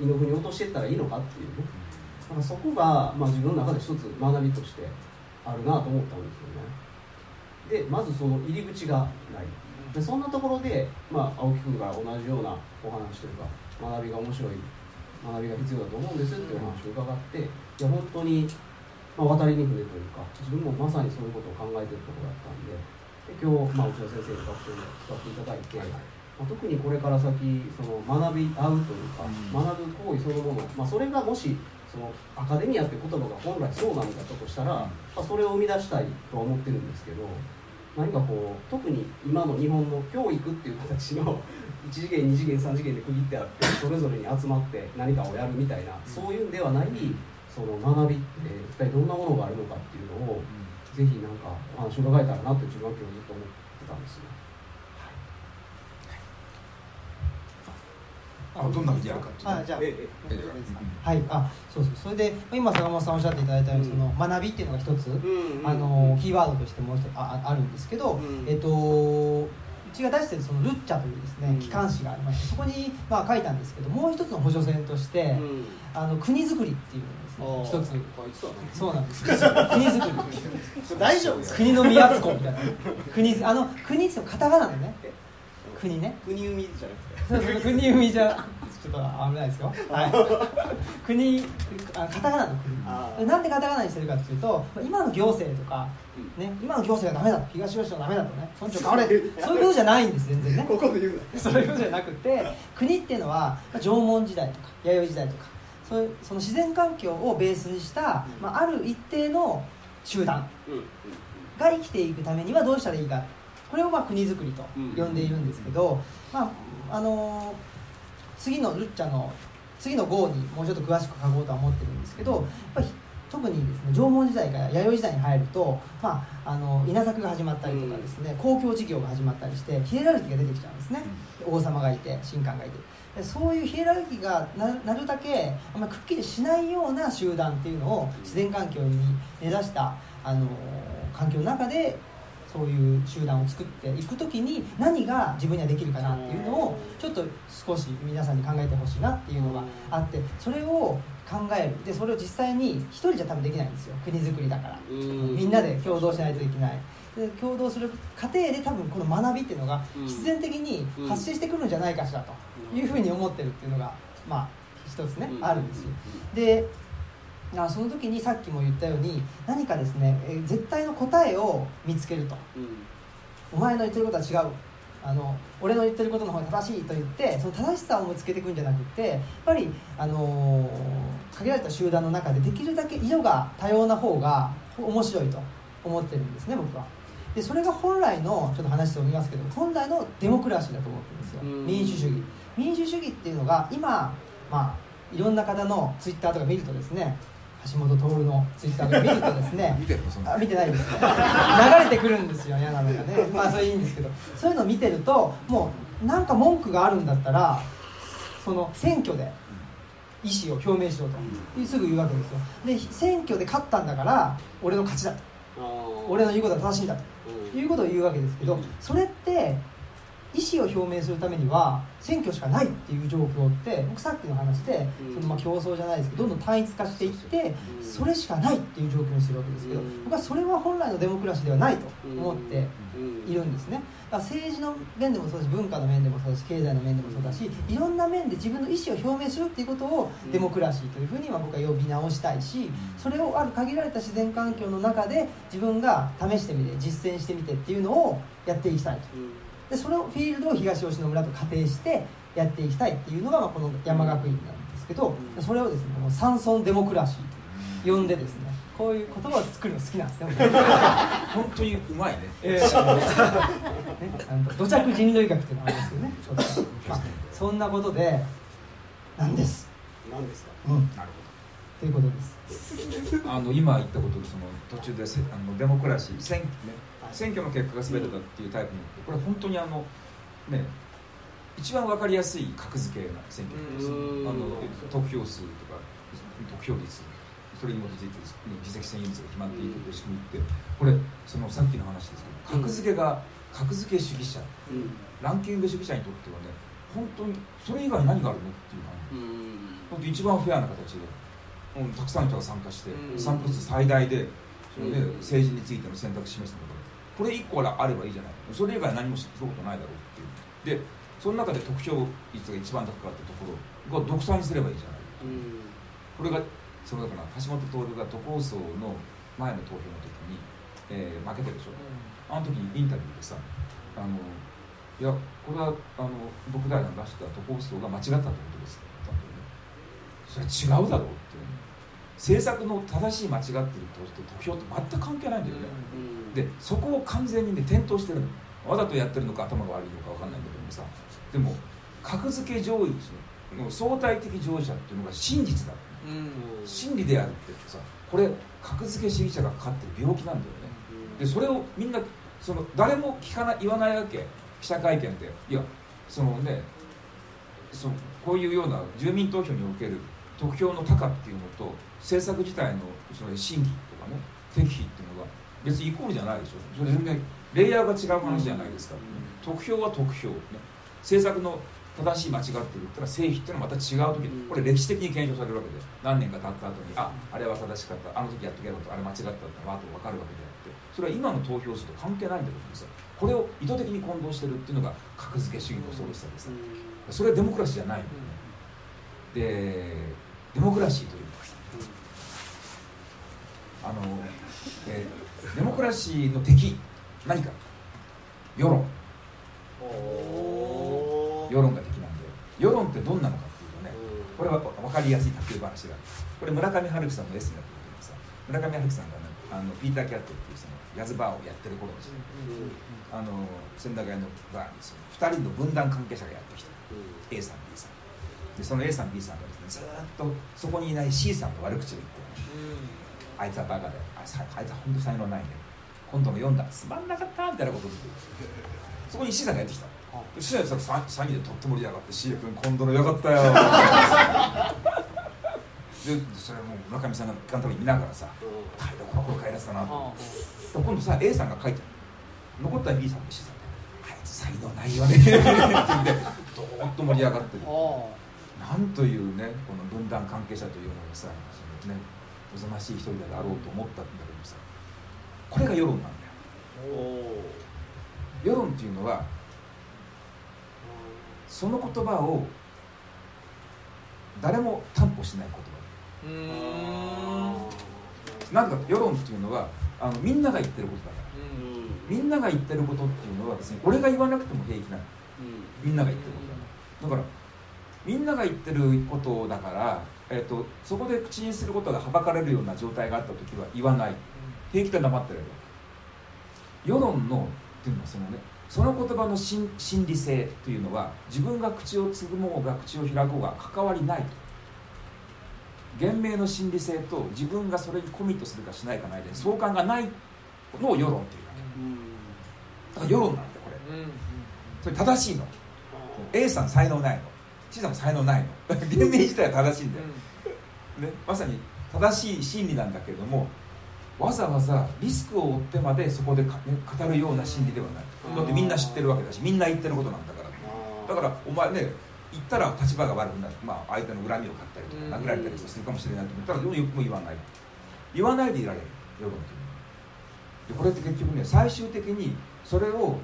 胃の腑に落としていったらいいのかっていう。ねだからそこが、まあ、自分の中で一つ学びとしてあるなと思ったんですよねでまずその入り口がない。でそんなところで、まあ、青木君から同じようなお話というか学びが面白い学びが必要だと思うんですっていう話を伺っていや本当に、まあ、渡りに船というか自分もまさにそういうことを考えてるところだったんでで今日、まあ、内田先生の学習に使っていただいて、まあ、特にこれから先その学び合うというか、学ぶ行為そのもの、まあ、それがもしそのアカデミアって言葉が本来そうなんだったとしたら、まあ、それを生み出したいとは思ってるんですけど何かこう特に今の日本の教育っていう形の 1次元2次元3次元で区切ってあってそれぞれに集まって何かをやるみたいなそういうんではないその学びって一体どんなものがあるのかっていうのを、ぜひなんかお話を伺えたらなって自分は今日ずっと思ってたんですよ、はい、あどんなふうにやるかあじゃあ、えええはい、あそうそう。それで今坂本さんおっしゃっていただいたように、その学びっていうのが一つ、あのキーワードとしてもう一つああるんですけど、えっとちが出してるそのルッチャというですね、機関誌がありましてそこにまあ書いたんですけどもう一つの補助線として、あの国づくりっていうのですね一つ。そうなんです国づくり。大丈夫国の宮津子みたいな。国あの国ってカタカナでね国ね。国海じゃなくて。そうそう国海じゃ。ちょっと危ないですよ、はい、国あカタカナの国。なんでカタカナにしてるかっていうと今の行政とか、ね、今の行政がダメだ東吉野ダメだとね。村長変われ。そういうことじゃないんです全然ね。ここで言う そういうことじゃなくて国っていうのは縄文時代とか弥生時代とかそういうその自然環境をベースにした、まあ、ある一定の集団が生きていくためにはどうしたらいいかこれをまあ国づくりと呼んでいるんですけど、まああのー次のルッチャの次の号にもうちょっと詳しく書こうとは思ってるんですけどやっぱり特にですね縄文時代から弥生時代に入ると、まあ、あの稲作が始まったりとかですね、うん、公共事業が始まったりしてヒエラルキーが出てきちゃうんですね、うん、王様がいて神官がいて。そういうヒエラルキーがなるだけあんまくっきりしないような集団っていうのを自然環境に根ざしたあの環境の中でそういう集団を作っていく時に何が自分にはできるかなっていうのをちょっと少し皆さんに考えてほしいなっていうのがあってそれを考える。でそれを実際に1人じゃ多分できないんですよ。国づくりだから。みんなで共同しないといけない。で共同する過程で多分この学びっていうのが必然的に発生してくるんじゃないかしらというふうに思ってるっていうのがまあ一つねあるんですよ。であその時にさっきも言ったように何かですね、え絶対の答えを見つけると、うん、お前の言ってることは違う。あの俺の言ってることの方が正しいと言ってその正しさを見つけていくんじゃなくてやっぱり、あのー、限られた集団の中でできるだけ色が多様な方が面白いと思ってるんですね僕は。でそれが本来のちょっと話しておりますけど本来のデモクラシーだと思ってるんですよ、民主主義。民主主義っていうのが今まあいろんな方のツイッターとか見るとですね橋本徹のツイッターを見るとですね。見てあ見てないです、ね、流れてくるんですよ嫌なのがね。まあそれいいんですけど。そういうのを見てるともうなんか文句があるんだったらその選挙で意思を表明しろと。すぐ言うわけですよ。で選挙で勝ったんだから俺の勝ちだと。俺の言うことは正しいんだと。いうことを言うわけですけどそれって意思を表明するためには選挙しかないっていう状況って僕さっきの話で、そのまあ競争じゃないですけどどんどん単一化していってそれしかないっていう状況にしてるわけですけど僕はそれは本来のデモクラシーではないと思っているんですね。だから政治の面でもそうだし文化の面でもそうだし経済の面でもそうだしいろんな面で自分の意思を表明するっていうことをデモクラシーというふうには僕は呼び直したいしそれをある限られた自然環境の中で自分が試してみて実践してみてっていうのをやっていきたいと。でそのフィールドを東吉野村と仮定してやっていきたいっていうのが、まあ、この山学院なんですけど、それをですねこの山村デモクラシーと呼んでですねこういう言葉を作るの好きなんですね 本当にうまいね,、え ー、ねあの土着人類学っていうのがありますよね。まあ、そんなことでなんです。なんですか、うん、なるほどということです。あの今言ったことその途中であのデモクラシー選,、ね、選挙の結果が全てだっていうタイプのこれは本当にあのね一番分かりやすい格付けな選挙ですあの得票数とか得票率それに基づいて議席占有率が決まっていくという仕組みってこれそのさっきの話ですけど格付けが格付け主義者、うん、ランキング主義者にとってはね本当にそれ以外何があるのっていう感じ、うん、本当一番フェアな形でうん、たくさんの人が参加して、散布数最大でそれで政治についての選択を示すのだこれ1個あればいいじゃない。それ以外何もすることないだろうっていう。でその中で得票率が一番高かったところが独裁にすればいいじゃない、これがそのだから橋本徹が都構想の前の投票の時に、えー、負けてるでしょ、あの時にインタビューでさあのいやこれはあの僕らが出した都構想が間違ったってことですって言ったんだよね。それは違うだろうって政策の正しい間違ってると得票と全く関係ないんだよね、うん、でそこを完全にね転倒してるの。わざとやってるのか頭が悪いのか分かんないんだけどもさ。でも格付け上位の相対的上位者っていうのが真実だ、うん、真理であるってさこれ格付け主義者がかかってる病気なんだよね、でそれをみんなその誰も聞かない言わないわけ。記者会見で。いやそのねそのこういうような住民投票における得票の高っていうのと政策自体のその審議とかね適否っていうのが別にイコールじゃないでしょ。それ全然レイヤーが違う話じゃないですか、得票は得票、ね、政策の正しい間違ってるったら正否っていうのはまた違う時にこれ歴史的に検証されるわけで何年か経った後にああれは正しかった。あの時やっとけばとあれ間違ったってわーっと分かるわけであって。それは今の投票数と関係ないんだと思うんですよ。これを意図的に混同してるっていうのが格付け主義の恐ろしさです。それはデモクラシーじゃないのでデモクラシーというあの、えー、デモクラシーの敵。何か。世論。世論が敵なんで。世論ってどんなのかっていうとねこれは分かりやすい卓球話が。これ村上春樹さんのエッセイだったけどさ村上春樹さんがねあのピーター・キャットっていうそのヤズバーをやってる頃ですね、あの千駄ヶ谷のバーにその2人の分断関係者がやってきた、A さん B さん。でその A さん B さんがですねずっとそこにいない C さんの悪口を言って、あいつはバカだよ。あいつは本当才能ないね今度も読んだつまんなかったみたいなことを言ってそこに C さんがやってきた。しないさ詐欺でとっても盛り上がって C 君今度のよかったよ。でそれもう村上さんが監督に見ながらさ「はい、ここ帰らせたな」と今度さ A さんが書いて残った B さんと C さんで「あいつ才能ないよね」って言ってどーっと盛り上がってる。なんというねこの分断関係者というのがさねおぞましい一人だろうと思ったんだけどさこれが世論なんだよ世論っていうのはその言葉を誰も担保しない言葉なんか世論っていうのはあのみんなが言ってることだからみんなが言ってることっていうのは別に俺が言わなくても平気なのみんなが言ってることだからだからみんなが言ってることだから、えーと、そこで口にすることがはばかれるような状態があった時は言わない。平気で黙ってるわけ世論のっていうのはそのねその言葉の心理性というのは自分が口をつぐもうが口を開こうが関わりないと。言明の心理性と自分がそれにコミットするかしないかないで相関がないのを世論っていうわけ。だから世論なんだよこれ。それ正しいの。A さん才能ないの C さんも才能ないの。言明自体は正しいんだよ、ね、まさに正しい真理なんだけれどもわざわざリスクを負ってまでそこで、ね、語るような心理ではない。だってみんな知ってるわけだしみんな言ってることなんだから。だからお前ね言ったら立場が悪くなる、まあ、相手の恨みを買ったりとか殴られたりするかもしれないと思ったらも言わない。言わないでいられる。世論でこれって結局ね最終的にそれを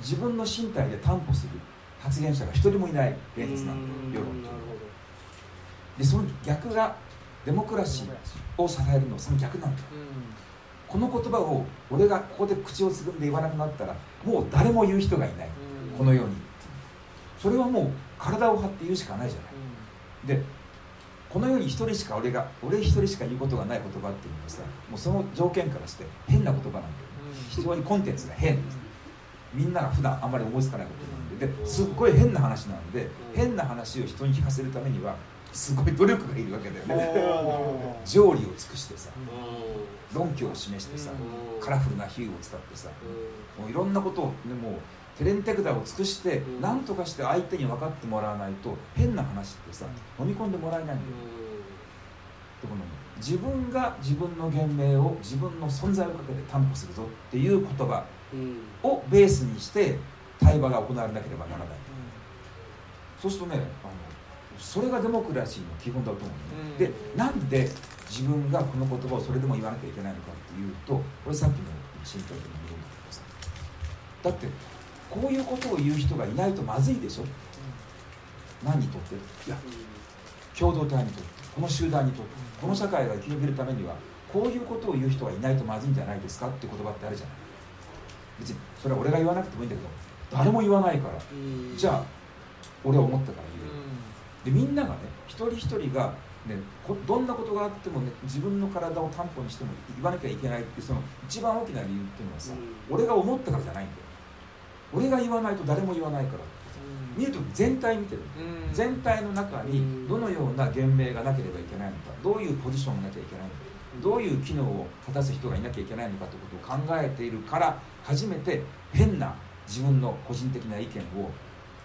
自分の身体で担保する発言者が一人もいない現実なんで世論という。のはでその逆がデモクラシーを支えるのはその逆なんだ、この言葉を俺がここで口をつぐんで言わなくなったらもう誰も言う人がいない、このように。それはもう体を張って言うしかないじゃない、でこの世に一人しか俺が俺一人しか言うことがない言葉っていうのはさもうその条件からして変な言葉なんだよ、非常にコンテンツが変、みんなが普段あんまり思いつかないことなんでですっごい変な話なんで変な話を人に聞かせるためにはすごい努力がいるわけだよね。条理を尽くしてさ論拠を示してさカラフルな比喩を使ってさもういろんなことを、ね、もうテレンテクダを尽くして何とかして相手に分かってもらわないと変な話ってさ飲み込んでもらえないんだよ。でこの自分が自分の言明を自分の存在をかけて担保するぞっていう言葉をベースにして対話が行われなければならない、そうするとねあのそれがデモクラシーの基本だと思う、でなんで自分がこの言葉をそれでも言わなきゃいけないのかっていうとこれさっきの身体的に戻るんだけどさだってこういうことを言う人がいないとまずいでしょ、うん、何にとって？いや共同体にとってこの集団にとってこの社会が生き延びるためにはこういうことを言う人がいないとまずいんじゃないですかって言葉ってあるじゃない。別にそれは俺が言わなくてもいいんだけど誰も言わないから、じゃあ俺は思ったから言う、でみんながね一人一人がね、どんなことがあっても、ね、自分の体を担保にしても言わなきゃいけないっていうその一番大きな理由っていうのはさ、うん、俺が思ったからじゃないんだよ。俺が言わないと誰も言わないから、うん、見ると全体見てる、うん、全体の中にどのような言明がなければいけないのかどういうポジションがなきゃいけないのかどういう機能を果たす人がいなきゃいけないのかということを考えているから初めて変な自分の個人的な意見を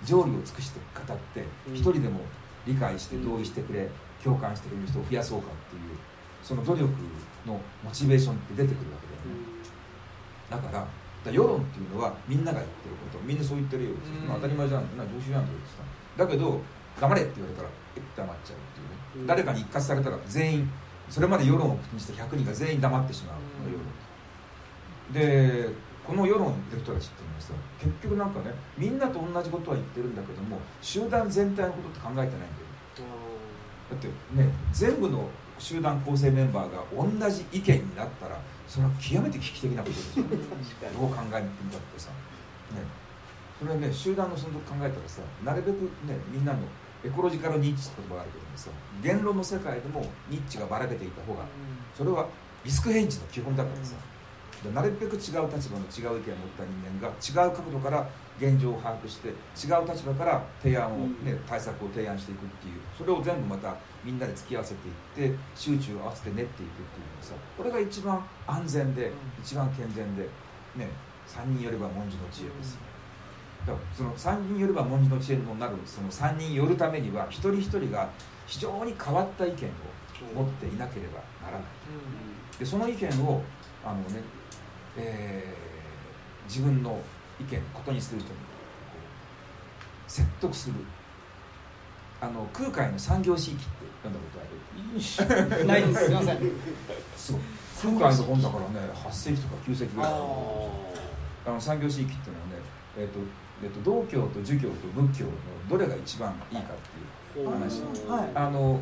条理を尽くして語って一人でも理解して同意してくれ共感してくれる人を増やそうかっていうその努力のモチベーションって出てくるわけだよね。だから世論っていうのはみんなが言ってること。みんなそう言ってるよ、うん、当たり前じゃん。な常習やんと言ってただけど黙れって言われたらえって黙っちゃうっていうね、うん、誰かに一括されたら全員それまで世論を口にして100人が全員黙ってしまう、うん、世論。でこの世論を言ってる人たちっていうのはさ結局なんかねみんなと同じことは言ってるんだけども集団全体のことって考えてないんだよ。だってね全部の集団構成メンバーが同じ意見になったらそれは極めて危機的なことですよ。どう考えみたってさ、ね、それはね集団の存続考えたらさなるべくねみんなのエコロジカルニッチって言葉があるけどもさ言論の世界でもニッチがばらけていた方がそれはリスクヘンジの基本だからさ、なるべく違う立場の違う意見を持った人間が違う角度から現状を把握して違う立場から提案を、ね、対策を提案していくっていうそれを全部またみんなで突き合わせていって集中を合わせて練っていくっていうのさこれが一番安全で、一番健全で、ね、3人よれば文字の知恵ですよ、だからその3人よれば文字の知恵になるその3人寄るためには一人一人が非常に変わった意見を持っていなければならない、でその意見をあのねえー、自分の意見ことにすると説得する。あの空海の産業史記って読んだことある？ないです。すいません。そう。空海の本だからね8世紀とか9世紀ぐらい。あの産業史記っていうのはね、えーとえーと、道教と儒教と仏教のどれが一番いいかっていう話、はい、あの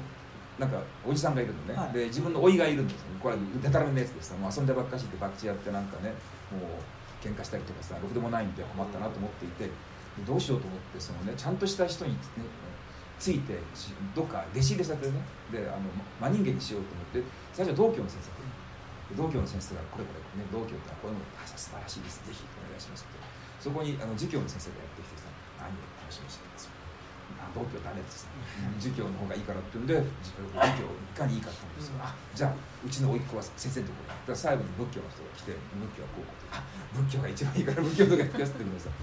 なんかおじさんがいるのね、はい、で自分の甥がいるんですよ。これはでたらめのやつでさもう遊んでばっかしってバッチやってなんかねもう喧嘩したりとかさろくでもないんで困ったなと思っていてどうしようと思ってそのねちゃんとした人に、ね、ついてどっか弟子入れさせてねであの真人間にしようと思って最初道教の先生道教の。先生がこれこれ、ね、道教ってこういうの素晴らしいです。ぜひお願いしますって。そこにあの儒教の先生がやってきてさ何を楽しみにしてるんですよ道教ダメってさ儒教の方がいいからって言うんで儒教いかにいいかって言うんですよ、あじゃあうちの甥っ子は先生のところだ最後に仏教の人が来て仏教はこうこうあ仏教が一番いいから仏教とか聞かせてください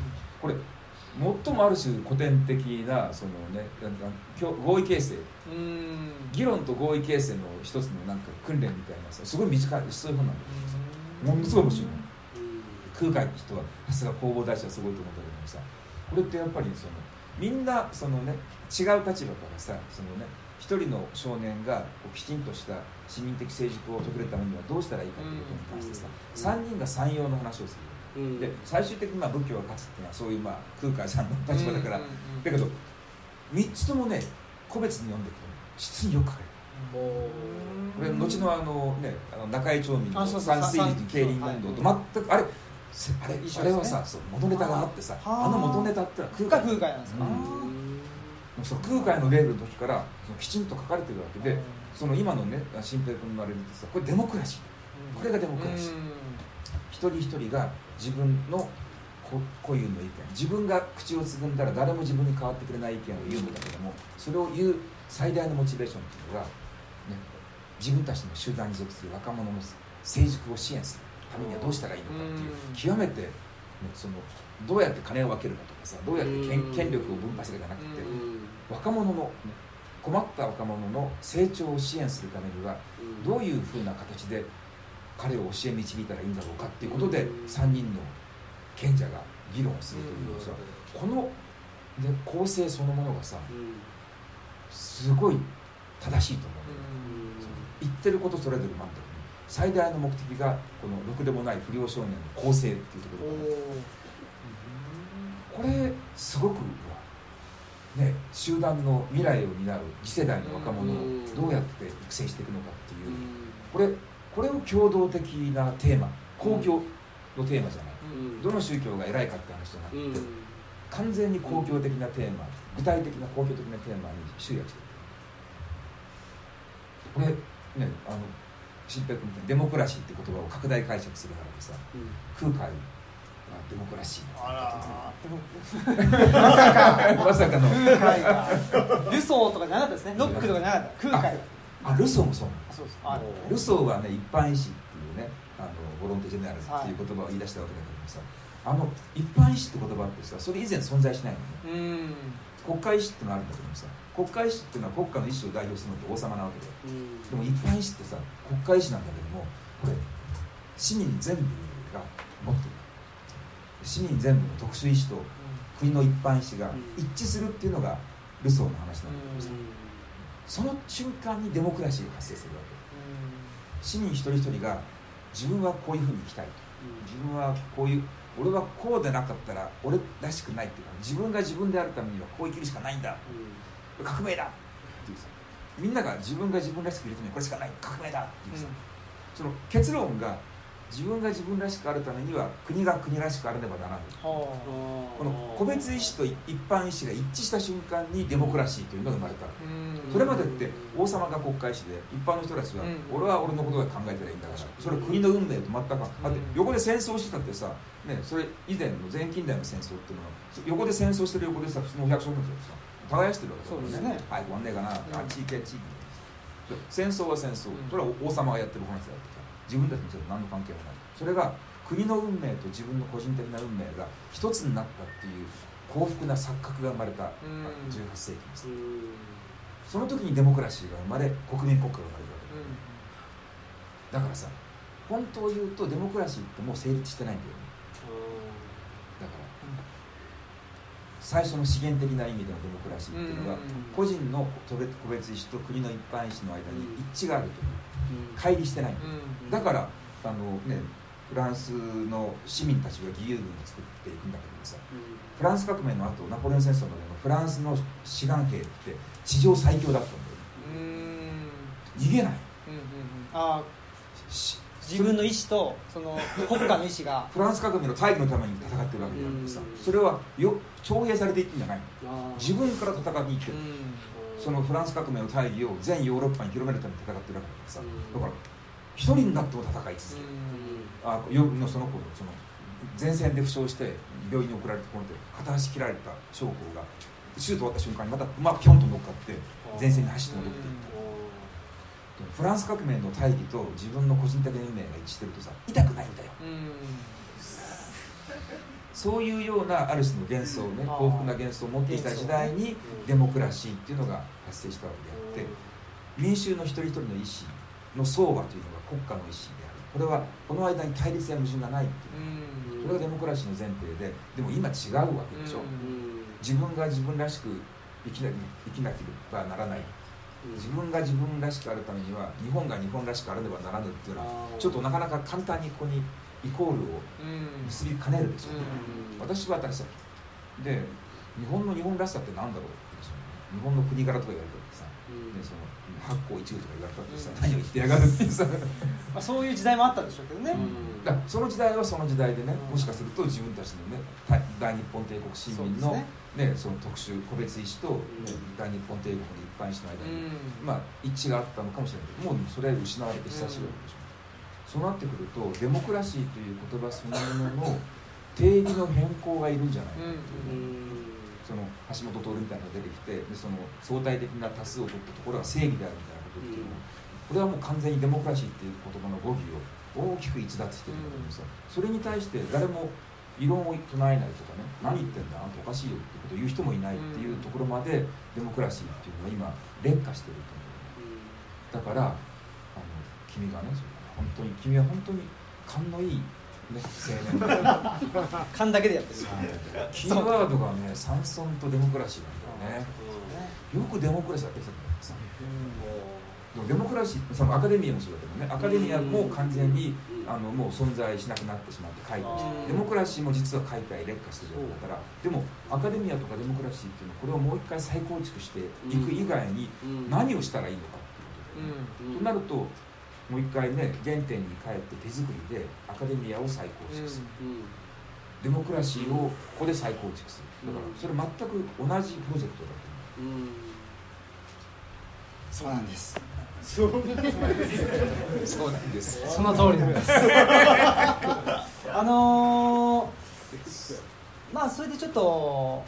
これ最もある種古典的なそのね合意形成。議論と合意形成の一つのなんか訓練みたいなさすごい短い薄い本なんだけどさ。ものすごい面白い空海の人はさすが弘法大師はすごいと思うんだけどもさ。これってやっぱりそのみんなそのね違う立場からさそのね一人の少年がきちんとした市民的成熟を遂げるためにはどうしたらいいかということに関してさ、3人が三様の話をする、で最終的にまあ仏教が勝つっていうのはそういうまあ空海さんの立場だから、だけど3つともね個別に読んでいくと実によく書かれる。これ後のあのねあの中井町民の三水力競輪運動と全くあれあれあれはさそう元ネタがあってさあの元ネタってのは空海空海なんですか、その空海のレールの時からそのきちんと書かれてるわけでその今のね新平君のあれってさこれデモクラシー。これがデモクラシー。一人一人が自分の固有の意見。自分が口をつぐんだら誰も自分に変わってくれない意見を言うんだけどもそれを言う最大のモチベーションっていうのが、ね、自分たちの集団に属する若者の成熟を支援するためにはどうしたらいいのかっていう極めて、ね、そのどうやって金を分けるかとかさどうやって権権力を分配するかじゃなくて若者の、ね、困った若者の成長を支援するためにはどういうふうな形で彼を教え導いたらいいんだろうかっていうことで3人の賢者が議論するというさこの、ね、構成そのものがさすごい正しいと思う言ってることそれぞれ満足最大の目的がこのろくでもない不良少年の構成っていうところこれすごくね集団の未来を担う次世代の若者をどうやって育成していくのかっていう。これこれを共同的なテーマ公共のテーマじゃない。どの宗教が偉いかって話じゃなくて完全に公共的なテーマ具体的な公共的なテーマに集約していく。これねあの新平君みたいにデモクラシーって言葉を拡大解釈するならばさ、うん、空海はデモクラシーあらまさかまさかの空海がルソーとかじゃなかったですねノックとかじゃなかった空海あルソーもそうなんですルソーはね一般医師っていうねあのボロンテジェネラルっていう言葉を言い出したわけだけどさ、あの一般医師って言葉ってさそれ以前存在しないのね国家医師ってのあるんだけどさ国家医師っていうのは国家の意思を代表するのって王様なわけで、でも一般医師ってさ国家医師なんだけどもこれ市民全部が持ってる。市民全部の特殊医師と国の一般医師が一致するっていうのがルソーの話なんだけどさ、その瞬間にデモクラシーが発生するわけ、市民一人一人が自分はこういうふうに生きたいと、自分はこういう俺はこうでなかったら俺らしくないっていうか自分が自分であるためにはこう生きるしかないんだ、うん、革命だ。っていうさみんなが自分が自分らしくいるためにこれしかない。革命だ。っていうさ、うん、その結論が自分が自分らしくあるためには国が国らしくあらねばならない。この個別意思と一般意思が一致した瞬間にデモクラシーというのが生まれた。それまでって王様が国家意思で一般の人たちは俺は俺のことが考えたらいいんだからそれは国の運命と全くだって横で戦争してたってさ、ね、それ以前の前近代の戦争っていうのは横で戦争してる横でさ普通のお百姓の人たちさ耕してるわけだからね。ね。はい終わんねえかな、あっち行けあっち行け戦争は戦争。それは王様がやってる話だって自分たちにとって何の関係もない。それが国の運命と自分の個人的な運命が一つになったっていう幸福な錯覚が生まれた。18世紀ですその時にデモクラシーが生まれ国民国家が生まれるわけだからさ本当を言うとデモクラシーってもう成立してないんだよ。ねだから最初の資源的な意味でのデモクラシーっていうのは個人の個別意思と国の一般意思の間に一致があるという。乖離してない、だからあのねフランスの市民たちが義勇軍を作っていくんだけどさ、フランス革命の後ナポレオン戦争までのフランスの志願兵って地上最強だったんだよ、逃げない、うんうんうん、あ自分の意思とその国家の意思が。フランス革命の大義のために戦ってるわけであってさそれはよ徴兵されていくんじゃない自分から戦いに行ってる。そのフランス革命の大義を全ヨーロッパに広めるために戦ってるわけだからさ。だから一人になっても戦い続ける。あよのその頃その前線で負傷して病院に送られてこれて片足切られた将校がシュート終わった瞬間にまたまあピョンと乗っかって前線に走って戻っていったフランス革命の大義と自分の個人的な運命が一致してるとさ痛くないんだよ。そういうようなある種の幻想ね幸福な幻想を持っていた時代にデモクラシーっていうのが発生したわけであって民衆の一人一人の意思の相和というのが国家の意思である。これはこの間に対立や矛盾がないっていう。それがデモクラシーの前提ででも今違うわけでしょ。自分が自分らしく生きな生きなければならない自分が自分らしくあるためには日本が日本らしくあらねばならぬっていうのはちょっとなかなか簡単にここにイコールを結びかねるでしょ。う、私は私で日本の日本らしさって何だろう日本の国柄とか言われてさ、でその八甲一憂とか言われたってさ、何を言ってやがるってさ。まあそういう時代もあったんでしょうけどね、だその時代はその時代でね、もしかすると自分たちのね大日本帝国市民のね、その特殊個別意思と、大日本帝国の一般意思の間に、まあ一致があったのかもしれないけどもうそれは失われて久しぶりでしょ。そうなってくるとデモクラシーという言葉そのものの定義の変更がいるんじゃないかっていう、その橋本徹みたいなのが出てきてでその相対的な多数を取ったところが正義であるみたいなことっていうのこれはもう完全にデモクラシーっていう言葉の語義を大きく逸脱してるんだけどさそれに対して誰も異論を唱えないとかね何言ってんだあんたおかしいよってことを言う人もいないっていうところまでデモクラシーっていうのは今劣化してると思うだからあの君がね本当に君は本当に勘のいい、ね、青年 勘だけでやってる。キーワードがね山村とデモクラシーなんだよね、よくデモクラシーやってきたんだよさ、デモクラシーそのアカデミアもそうだけどねアカデミアも完全にあのもう存在しなくなってしまって解体してデモクラシーも実は解体劣化してるわけだからでもアカデミアとかデモクラシーっていうのはこれをもう一回再構築していく以外に何をしたらいいのかっていうことで、となるともう一回ね原点に帰って手作りでアカデミアを再構築する、うんうん、デモクラシーをここで再構築する。だからそれ全く同じプロジェクトだと思う、うん、そうなんですそうなんです。その通りです。あのー、まあそれでちょっと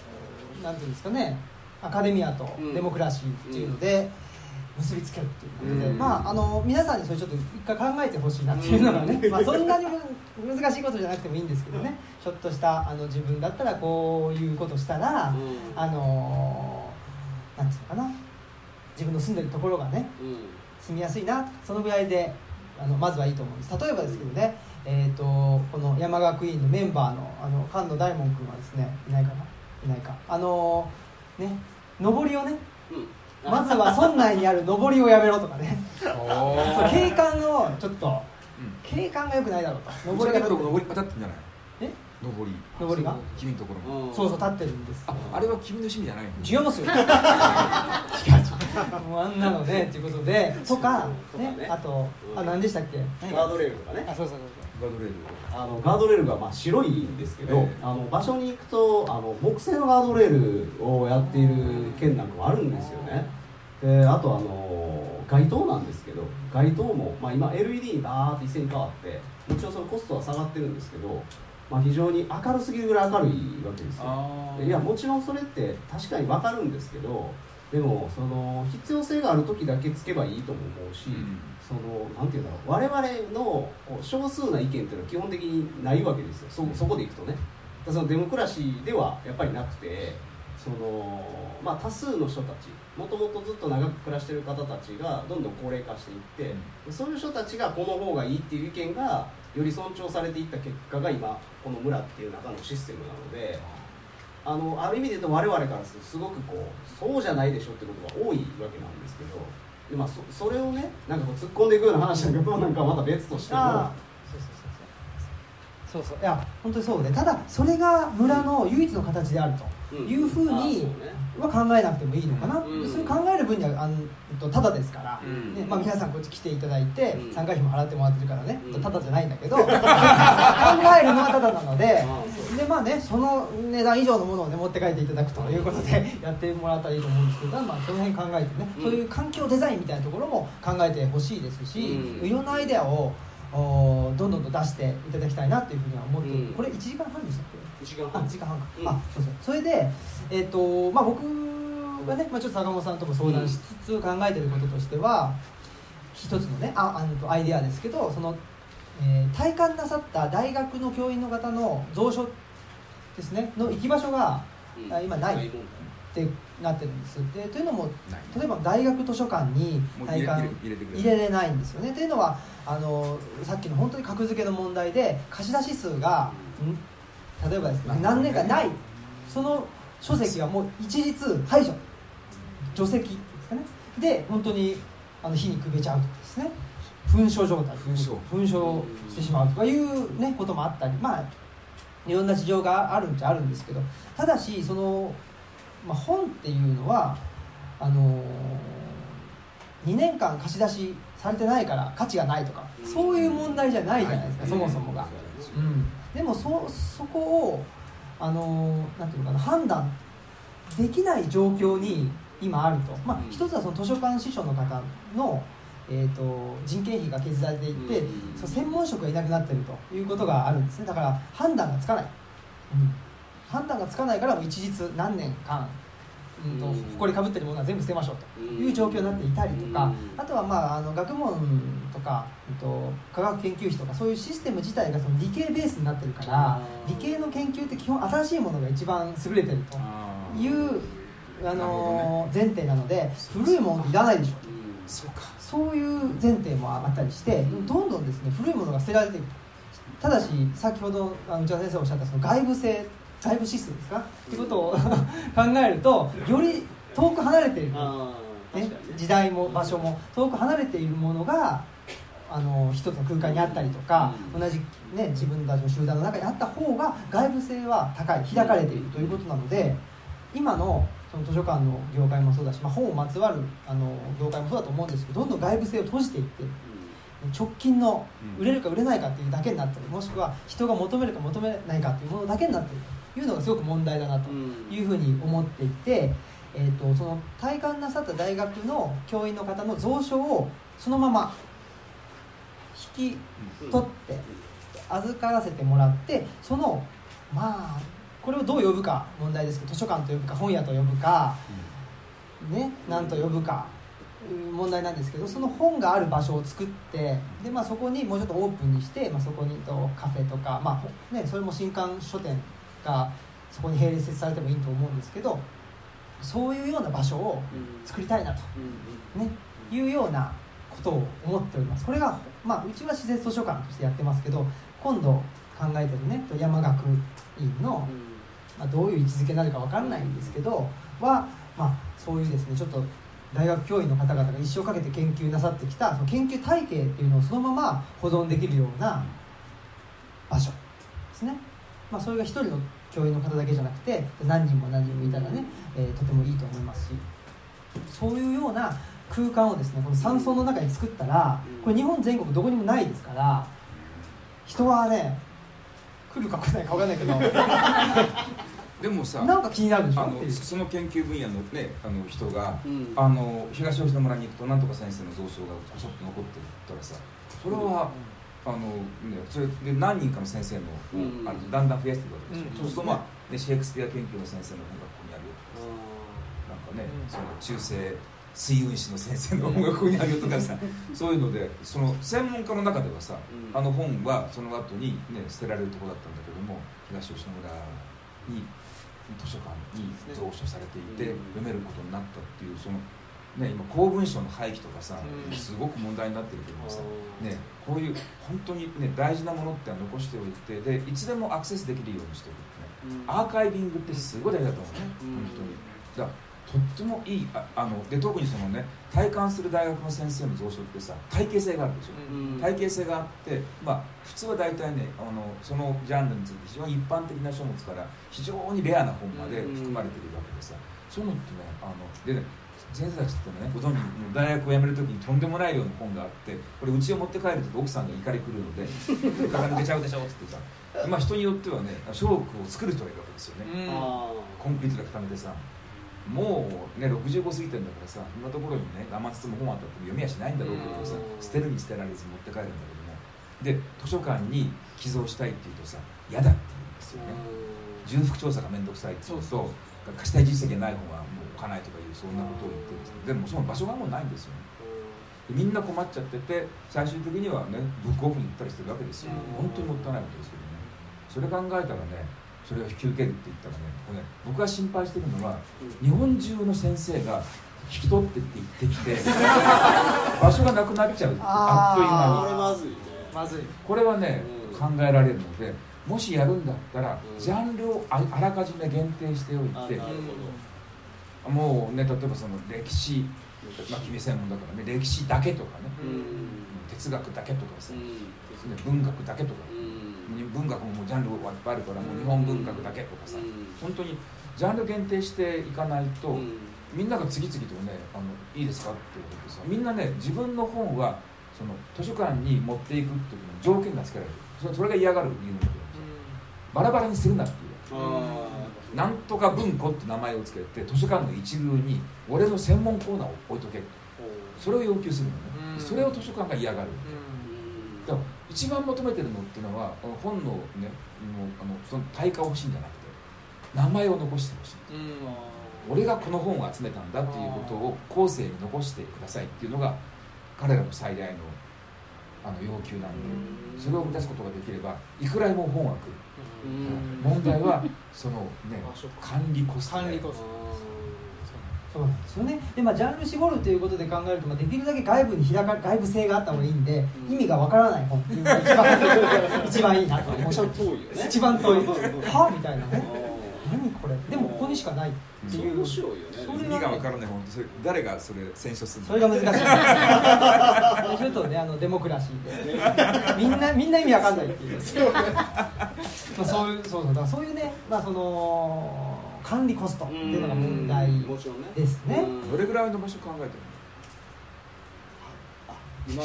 なんていうんですかね。アカデミアとデモクラシーっていうので、結びつけるっていうことで、まあ、あの皆さんにそれちょっと一回考えてほしいなっていうのがね、まあ、そんなに難しいことじゃなくてもいいんですけどね。ちょっとしたあの自分だったらこういうことしたら、あのなんていうのかな。自分の住んでるところがね、住みやすいなそのぐらいであのまずはいいと思うんです。例えばですけどね、えーと、この山川クイーンのメンバーのあの菅野大門君はですねいないかな？いないか。あのね上りをね、うん、まずは村内にある上りをやめろとかね。景観をちょっと、うん、景観がよくないだろうと。上りが上りパタってんじゃないえ上り。上りが？君のところも。そうそう立ってるんですああれは君の趣味じゃないの？違いますよ。違う。違うもうあんなのねっていうことでとかね。あとあ何でしたっけ？ガードレールとかね。あそうそうそうガードレールあのガードレールがまあ白いんですけど、えー、あの場所に行くとあの木製のガードレールをやっている県なんかもあるんですよね。であとあの街灯なんですけど街灯も、まあ、今 LED にバーって一斉に変わってもちろんそのコストは下がってるんですけどまあ、非常に明るすぎるぐらい明るいわけですよ。いやもちろんそれって確かに分かるんですけどでもその必要性がある時だけつけばいいとも思うし、うん、そのなんていうんだろう我々の少数な意見っていうのは基本的にないわけですよ。そそこでいくとね。そのデモクラシーではやっぱりなくてその、まあ、多数の人たちもともとずっと長く暮らしてる方たちがどんどん高齢化していって、うん、そういう人たちがこの方がいいっていう意見がより尊重されていった結果が今この村っていう中のシステムなのであのある意味で言うと我々からするとすごくこうそうじゃないでしょってことが多いわけなんですけどで、まあ、そそれをねなんかこう突っ込んでいくような話だけどなんかまた別としても。そうそう。いや本当にそうでただそれが村の唯一の形であると。いうふうには考えなくてもいいのかな、うん、それ考える分にはあのただですから、うん、ねまあ、皆さんこっち来ていただいて、うん、参加費も払ってもらってるからね、ただじゃないんだけど。考えるのはただなのででまあねその値段以上のものを、ね、持って帰っていただくということでやってもらったらいいと思うんですけど、まあ、その辺考えてね、そういう環境デザインみたいなところも考えてほしいですし、いろんなアイデアをおどんどんと出していただきたいなというふうには思ってる、これ1時間半でしたっけ？1時間半。あ時間半か、あそうそう。それでえっ、ー、とまあ僕がね、まあ、ちょっと坂本さんとも相談しつつ考えてることとしては、一つのねああのアイデアですけどその、えー、体感なさった大学の教員の方の蔵書ですねの行き場所が、うん、今ないってなってるんです。でというのも例えば大学図書館に体感入れれないんですよね。というのはあのさっきの本当に格付けの問題で貸し出し数が、うん、例えばですね何年かないその書籍はもう一律排除。除籍ですかね。で本当にあの火にくべちゃうとかですね。噴書状態。噴書噴書してしまうとかいう、ね、こともあったり。まあいろんな事情があるんじゃあるんですけど。ただしその、まあ、本っていうのはあのー、2年間貸し出しされてないから価値がないとかそういう問題じゃないじゃないですか、そもそもが、うん、でもそそこをあのー、なんていうのかな判断できない状況に今あると、まあ、一つはその図書館司書の方の、えーと、人件費が削られていって、その専門職がいなくなっているということがあるんですね。だから判断がつかない、うん、判断がつかないから一日何年間うん。と埃かぶってるものは全部捨てましょうと。いう状況になっていたりとかあとはまああの学問とか、うんと、科学研究費とかそういうシステム自体がその理系ベースになってるから理系の研究って基本新しいものが一番優れてるというあの前提なので古いものっていらないでしょそうか。そういう前提もあったりしてどんどんですね古いものが捨てられていくただし先ほど内田先生おっしゃったその外部性外部システムですか？っていうことを 考えるとより遠く離れている、ね、時代も場所も遠く離れているものがあの一つの空間にあったりとか、同じ、ね、自分たちの集団の中にあった方が外部性は高い開かれているということなので今のその図書館の業界もそうだし、まあ、本をまつわるあの業界もそうだと思うんですけどどんどん外部性を閉じていって直近の売れるか売れないかっていうだけになったりもしくは人が求めるか求めないかっていうものだけになっている。というのがすごく問題だなというふうに思っていて、えーと、その体感なさった大学の教員の方の蔵書をそのまま引き取って預からせてもらってそのまあこれをどう呼ぶか問題ですけど図書館と呼ぶか本屋と呼ぶか、ね何と呼ぶか問題なんですけどその本がある場所を作ってで、まあ、そこにもうちょっとオープンにして、まあ、そこにとカフェとか、まあね、それも新刊書店がそこに並列されてもいいと思うんですけどそういうような場所を作りたいなと、ね、いうようなことを思っております。これが、まあ、うちは施設図書館としてやってますけど今度考えてるね山学院の、まあ、どういう位置づけになるか分かんないんですけどは、まあ、そういうですねちょっと大学教員の方々が一生かけて研究なさってきたその研究体系っていうのをそのまま保存できるような場所ですね、まあ、それが一人の教員の方だけじゃなくて何人も何人もいたらね、えー、とてもいいと思いますし。そういうような空間をですねこの山荘の中に作ったらこれ日本全国どこにもないですから人はね来るか来ないか分かんないけど でもさなんか気になるでしょ？あのその研究分野の,、ね、あの人が、うん、あの東吉野村に行くとなんとか先生の蔵書がちょっと残ってたらさそれは、うん、あのね、それで何人かの先生の,、うん、あのだんだん増やしていくわけですよ、そうすると、まあね、シェイクスピア研究の先生の本がここにあるよとかなんかね、その中世水運史の先生の本がここにあるよとかさ。そういうのでその専門家の中ではさ、あの本はその後にね捨てられるところだったんだけども東吉野村に図書館に蔵書されていて、読めることになったっていうその、ね、今公文書の廃棄とかさ、すごく問題になってるけどもさ、ね、こういう本当に、ね、大事なものって残しておいてでいつでもアクセスできるようにしておくね、アーカイビングってすごい大事だと思うね、本当に。だとってもいいああので特にそのね体感する大学の先生の蔵書ってさ体系性があるでしょ、うん、体系性があってまあ普通は大体ねあのそのジャンルについて非常に一般的な書物から非常にレアな本まで含まれているわけでさ、そういうのってねあのでね先生たちってねご存知大学を辞める時にとんでもないような本があってこれうちを持って帰ると奥さんが怒り狂うので「体抜けちゃうでしょ」って言ってさまあ人によってはね書録を作る人がいるわけですよね、コンピューターで固めてさ。もうね65過ぎてんだからさそんなところにね我慢つつも本あったって読みはしないんだろうけどさ捨てるに捨てられず持って帰るんだけども。で図書館に寄贈したいって言うとさ嫌だって言うんですよね。重複調査が面倒くさいって言うと貸したい実績がない本はもう置かないとかいうそんなことを言ってるんですでもその場所がもうないんですよね。みんな困っちゃってて最終的にはねブックオフに行ったりしてるわけですよ。本当にもったいないことですけどね。それ考えたらねそれを引き受けるって言ったらねこれね僕が心配してるのは日本中の先生が引き取ってって言ってきて 場所がなくなっちゃう。あっという間に。これまずいね。まずい。これはね、うん、考えられるのでもしやるんだったら、うん、ジャンルをあらかじめ限定しておいてもうね例えばその歴史まあ君専門だからね歴史だけとかね、うん、哲学だけとかさ、文学だけとか、文学ももうジャンルがいっぱいあるからもう日本文学だけとかさ、本当にジャンル限定していかないと、みんなが次々とねあのいいですかってことでさみんなね自分の本はその図書館に持っていくっていう条件がつけられる。それそれが嫌がる理由なんだけどバラバラにするなっていうなんとか文庫って名前をつけて図書館の一流に俺の専門コーナーを置いとけ。それを要求するのね。それを図書館が嫌がるだから一番求めてるのっていうのは本のねもうあのその対価を欲しいんじゃなくて名前を残してほしい、俺がこの本を集めたんだっていうことを後世に残してくださいっていうのが彼らの最大のあの要求なんでそれを満たすことができればいくらでも本は来る問題はそのね管理コスト管理コスト。そう。なんですよね。で、まあ、ジャンル絞るということで考えると、まあ、できるだけ外部に開か外部性があった方がいいんで、うん、意味がわからない本っていうのが一番一番いいなと。思う遠いよね。一番遠い。はみたいなね。何これ。でもここにしかない。っていう面白いよね。意味がわからない本それ誰がそれ選書するの？それが難しい。ちょっとねあのデモクラシーで。みんなみんな意味わかんないっていう。ま あそういうそうそう。だからそういうねまあその管理コストっていうのが問題ですね。どれぐらいの場所考えてるの？今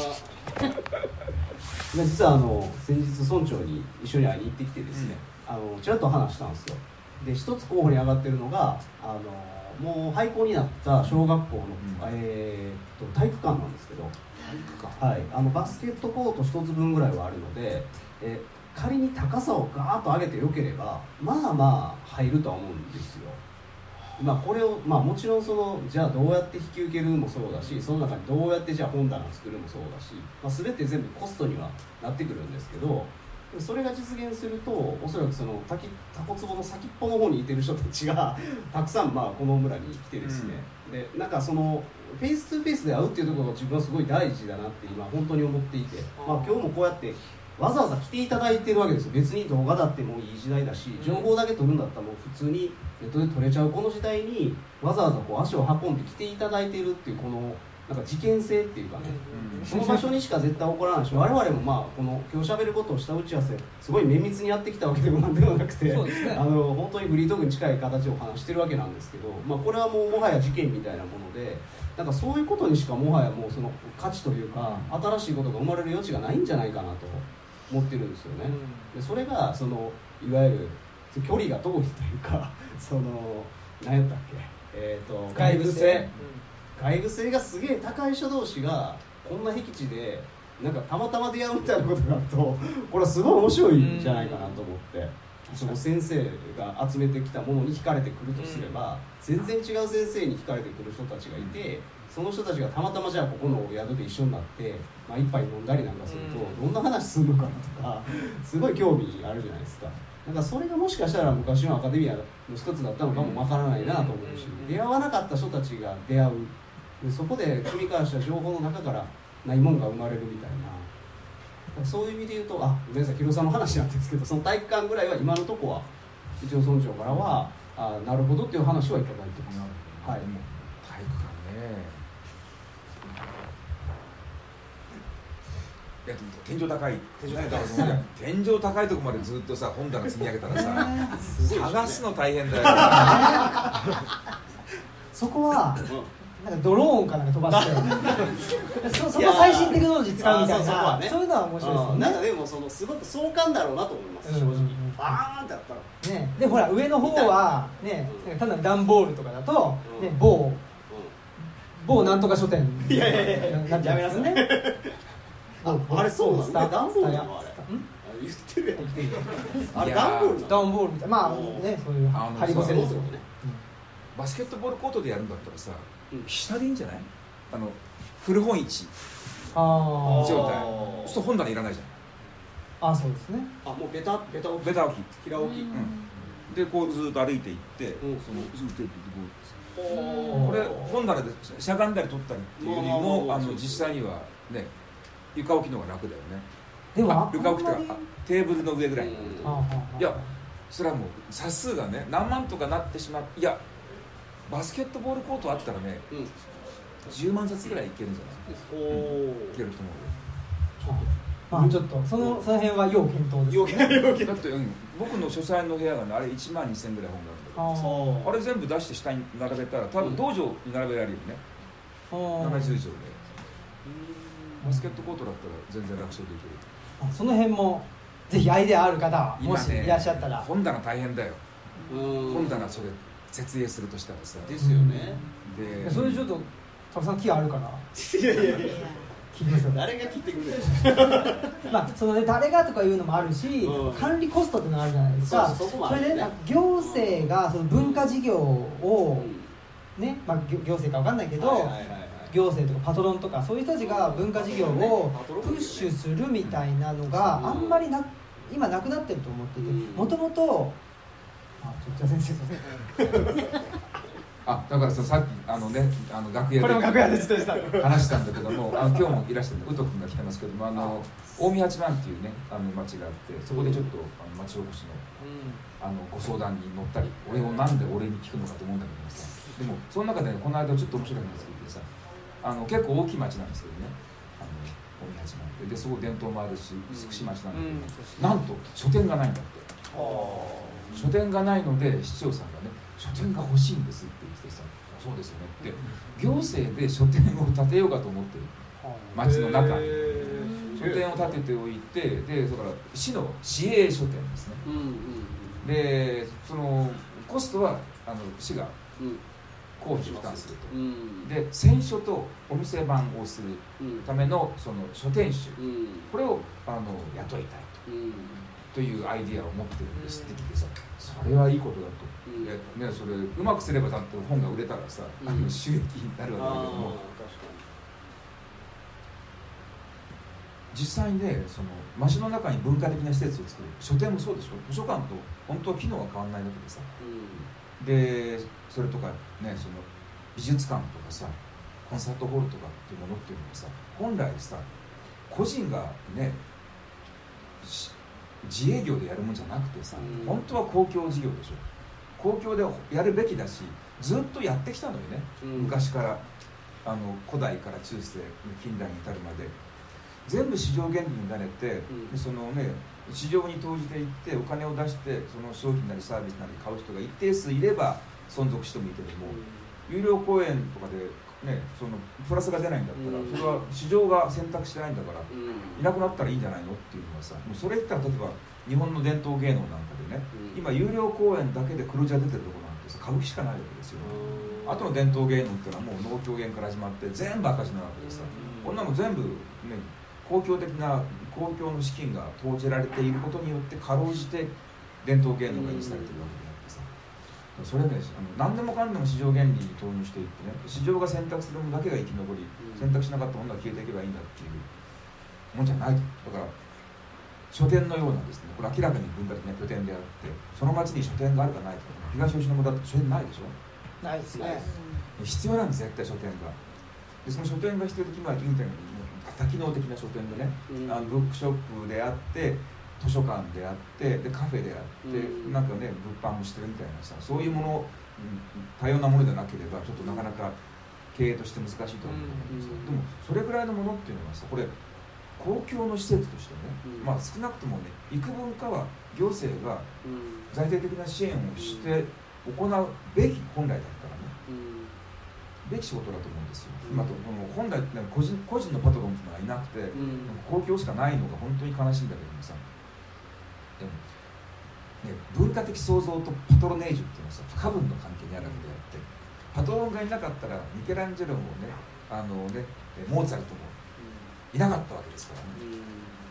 実はあの先日村長に一緒に会いに行ってきてですね、うん、あのちらっと話したんですよで一つ候補に上がってるのがあのもう廃校になった小学校の、うん、えー、と体育館なんですけど体育館。はい。あのバスケットコート一つ分ぐらいはあるので、え仮に高さをガーッと上げてよければまあまあ入るとは思うんですよ。まあ、これを、まあ、もちろんそのじゃあどうやって引き受けるもそうだしその中にどうやってじゃあ本棚を作るもそうだし、まあ、全て全部コストにはなってくるんですけどそれが実現するとおそらくそのタタコツボの先っぽの方にいてる人たちが たくさんまあこの村に来てですね、うん、でなんかそのフェイス2フェイスで会うっていうところが自分はすごい大事だなって今本当に思っていて、まあ、今日もこうやってわざわざ来ていただいてるわけですよ。別に動画だってもういい時代だし情報だけ取るんだったらもう普通にネットで取れちゃう。この時代にわざわざこう足を運んで来ていただいてるっていうこのなんか事件性っていうかね、うん、その場所にしか絶対起こらないし我々もまあこの今日しゃべることをした打ち合わせすごい綿密にやってきたわけでもなんでもなくて、ね、あの本当にフリートークに近い形を話してるわけなんですけど、まあ、これはもうもはや事件みたいなものでなんかそういうことにしかもはやもうその価値というか新しいことが生まれる余地がないんじゃないかなと思ってるんですよね。でそれがそのいわゆる距離が遠いというかその何やったっけ、えーと、外部性。外部性がすげえ高い人同士がこんな僻地でなんかたまたま出会うみたいなことがあるとこれはすごい面白いんじゃないかなと思って。その先生が集めてきたものに惹かれてくるとすれば、全然違う先生に惹かれてくる人たちがいてその人たちがたまたまじゃあここの宿で一緒になって、まあ、一杯飲んだりなんかすると、どんな話するのかなとか すごい興味あるじゃないですか。なんかそれがもしかしたら昔のアカデミアの一つだったのかもわからないなと思うし出会わなかった人たちが出会うでそこで組み交わした情報の中からないもんが生まれるみたいな。そういう意味で言うとあごめんなさい広さんの話なんですけどその体育館ぐらいは今のとこは一応村長からはあなるほどっていう話はいただいてます。はい、体育館ね。いや天井高い。天井高い天井高いとこまでずっとさ本棚積み上げたらさ探すの大変だよ。そこはなんかドローンかなんか飛ばして。そそこ最新テクノロジー使うみたいな。そう,、いうのは面白いですよねなんかでもそのすごく壮観だろうなと思います、正直、バーンってやったら。ね。でほら上の方はねただ段ボールとかだと、ね、某、某なんとか書店。いやいやいや。なっちゃいますね。ああれそうなんだ段ボールの？あれ。言ってるやん。あれ段ボール段ボールみたい。なまあねそういうハリボセですよ。ね。バスケットボールコートでやるんだったらさ下でいいんじゃない？あの古本市。状態。そうすると本棚いらないじゃん。あそうですね。あもうベタベタ置き。ベタ置き。平置き、うん、でこうずっと歩いていって、うん、そのずっとこうこれ本棚でしゃがんだり取ったりっていうよりもあの実際にはね床置きの方が楽だよね。でも床置きとかテーブルの上ぐらい。にいやそれはもう冊数がね何万とかなってしまっていやバスケットボールコートあったらね、うん、10万冊ぐらいいけるんじゃない？ですか、うん、いけると思うよ。まあちょっとそのその辺は要検討です、ね、だって、うん、僕の書斎の部屋がねあれ1万2000ぐらい本があるあれ全部出して下に並べたら多分道場に並べられるよね、うん、70以上で。バスケットコートだったら全然楽勝できる。あその辺もぜひアイデアある方はもしいらっしゃったら、ね、本棚大変だよ。本棚それ設営するとしたらさ。ですよね、でそれちょっとたくさん木あるかないやいやいや。切りますよ誰が切ってくれる まあそのね誰がとかいうのもあるし、うん、管理コストっていうのがあるじゃないですか。それで、ね、行政がその文化事業を、うん、ね、まあ、行政か分かんないけど、はいはいはい行政とかパトロンとかそういう人たちが文化事業をプッシュするみたいなのがあんまりな今なくなってると思っててもともとあだからささっきあのねあの楽屋で話したんだけどもあの今日もいらしてる宇都君が来てますけどもあの近江八幡っていうねあの町があってそこでちょっとあの町おこしの,、あのご相談に乗ったり俺をなんで俺に聞くのかと思うんだけどさ。でもその中で、ね、この間ちょっと面白い話聞いてさあの結構大きい町なんですけどね。あの近江八幡でそこ伝統もあるし美しい町なんだけど、うん、なんと書店がないんだって。書店がないので市長さんがね書店が欲しいんですって言ってさそうですよねって行政で書店を建てようかと思ってる。町の中に。書店を建てておいてでだから市の市営書店ですね、うんうん、でそのコストはあの市が公費負担すると、うん、で選書とお店番をするためのその書店主、うん、これをあの雇いたいと。というアイディアを持ってるんですってきてさそれはいいことだと、うん、いやね、それうまくすればだって本が売れたらさ、うん、収益になるわけだけども実際にねその町の中に文化的な施設を作る。書店もそうでしょ。図書館と本当は機能は変わらないわけでさ、うん、でそれとかねその美術館とかさコンサートホールとかっていうものっていうのはさ本来さ個人がね自営業でやるもんじゃなくてさ、うん、本当は公共事業でしょ。公共でやるべきだしずっとやってきたのよね、うん、昔からあの古代から中世近代に至るまで。全部市場原理に慣れて、うん、そのね市場に投じていってお金を出してその商品なりサービスなり買う人が一定数いれば存続してもいいけども、有料公園とかでね、そのプラスが出ないんだったら、それは市場が選択してないんだから、いなくなったらいいんじゃないのっていうのはさもうそれ言ったら例えば日本の伝統芸能なんかでね、今有料公演だけで黒字が出てるところなんてさ歌舞伎しかないわけですよ、あとの伝統芸能っていうのはもう能狂言から始まって全部赤字なわけでさ、こんなの全部ね公共的な公共の資金が投じられていることによってかろうじて伝統芸能が維持されてるわけ。でそれねあの何でもかんでも市場原理に投入していってね市場が選択するものだけが生き残り、選択しなかったものが消えていけばいいんだっていうもんじゃないと。だから書店のようなですねこれ明らかに文化的な拠点であってその町に書店があるかないか東吉野村だって書店ないでしょ？ないですね。必要なんです絶対書店が。でその書店が必要的には銀店多機能的な書店でね、うん、あのブックショップであって図書館であってでカフェであって、うん、なんかね物販もしてるみたいなさそういうもの、多様なものでなければちょっとなかなか経営として難しいと思うんですけど、でもそれぐらいのものっていうのはさこれ公共の施設としてね、まあ、少なくともね幾分かは行政が財政的な支援をして行うべき本来だったらね、べき仕事だと思うんですよ、今と本来個人個人のパトロンっていうのはいなくて、公共しかないのが本当に悲しいんだけどもさね、文化的創造とパトロネージュっていうのはさ不可分の関係にあるわけであってパトロンがいなかったらミケランジェロもねあのねモーツァルトもいなかったわけですからね、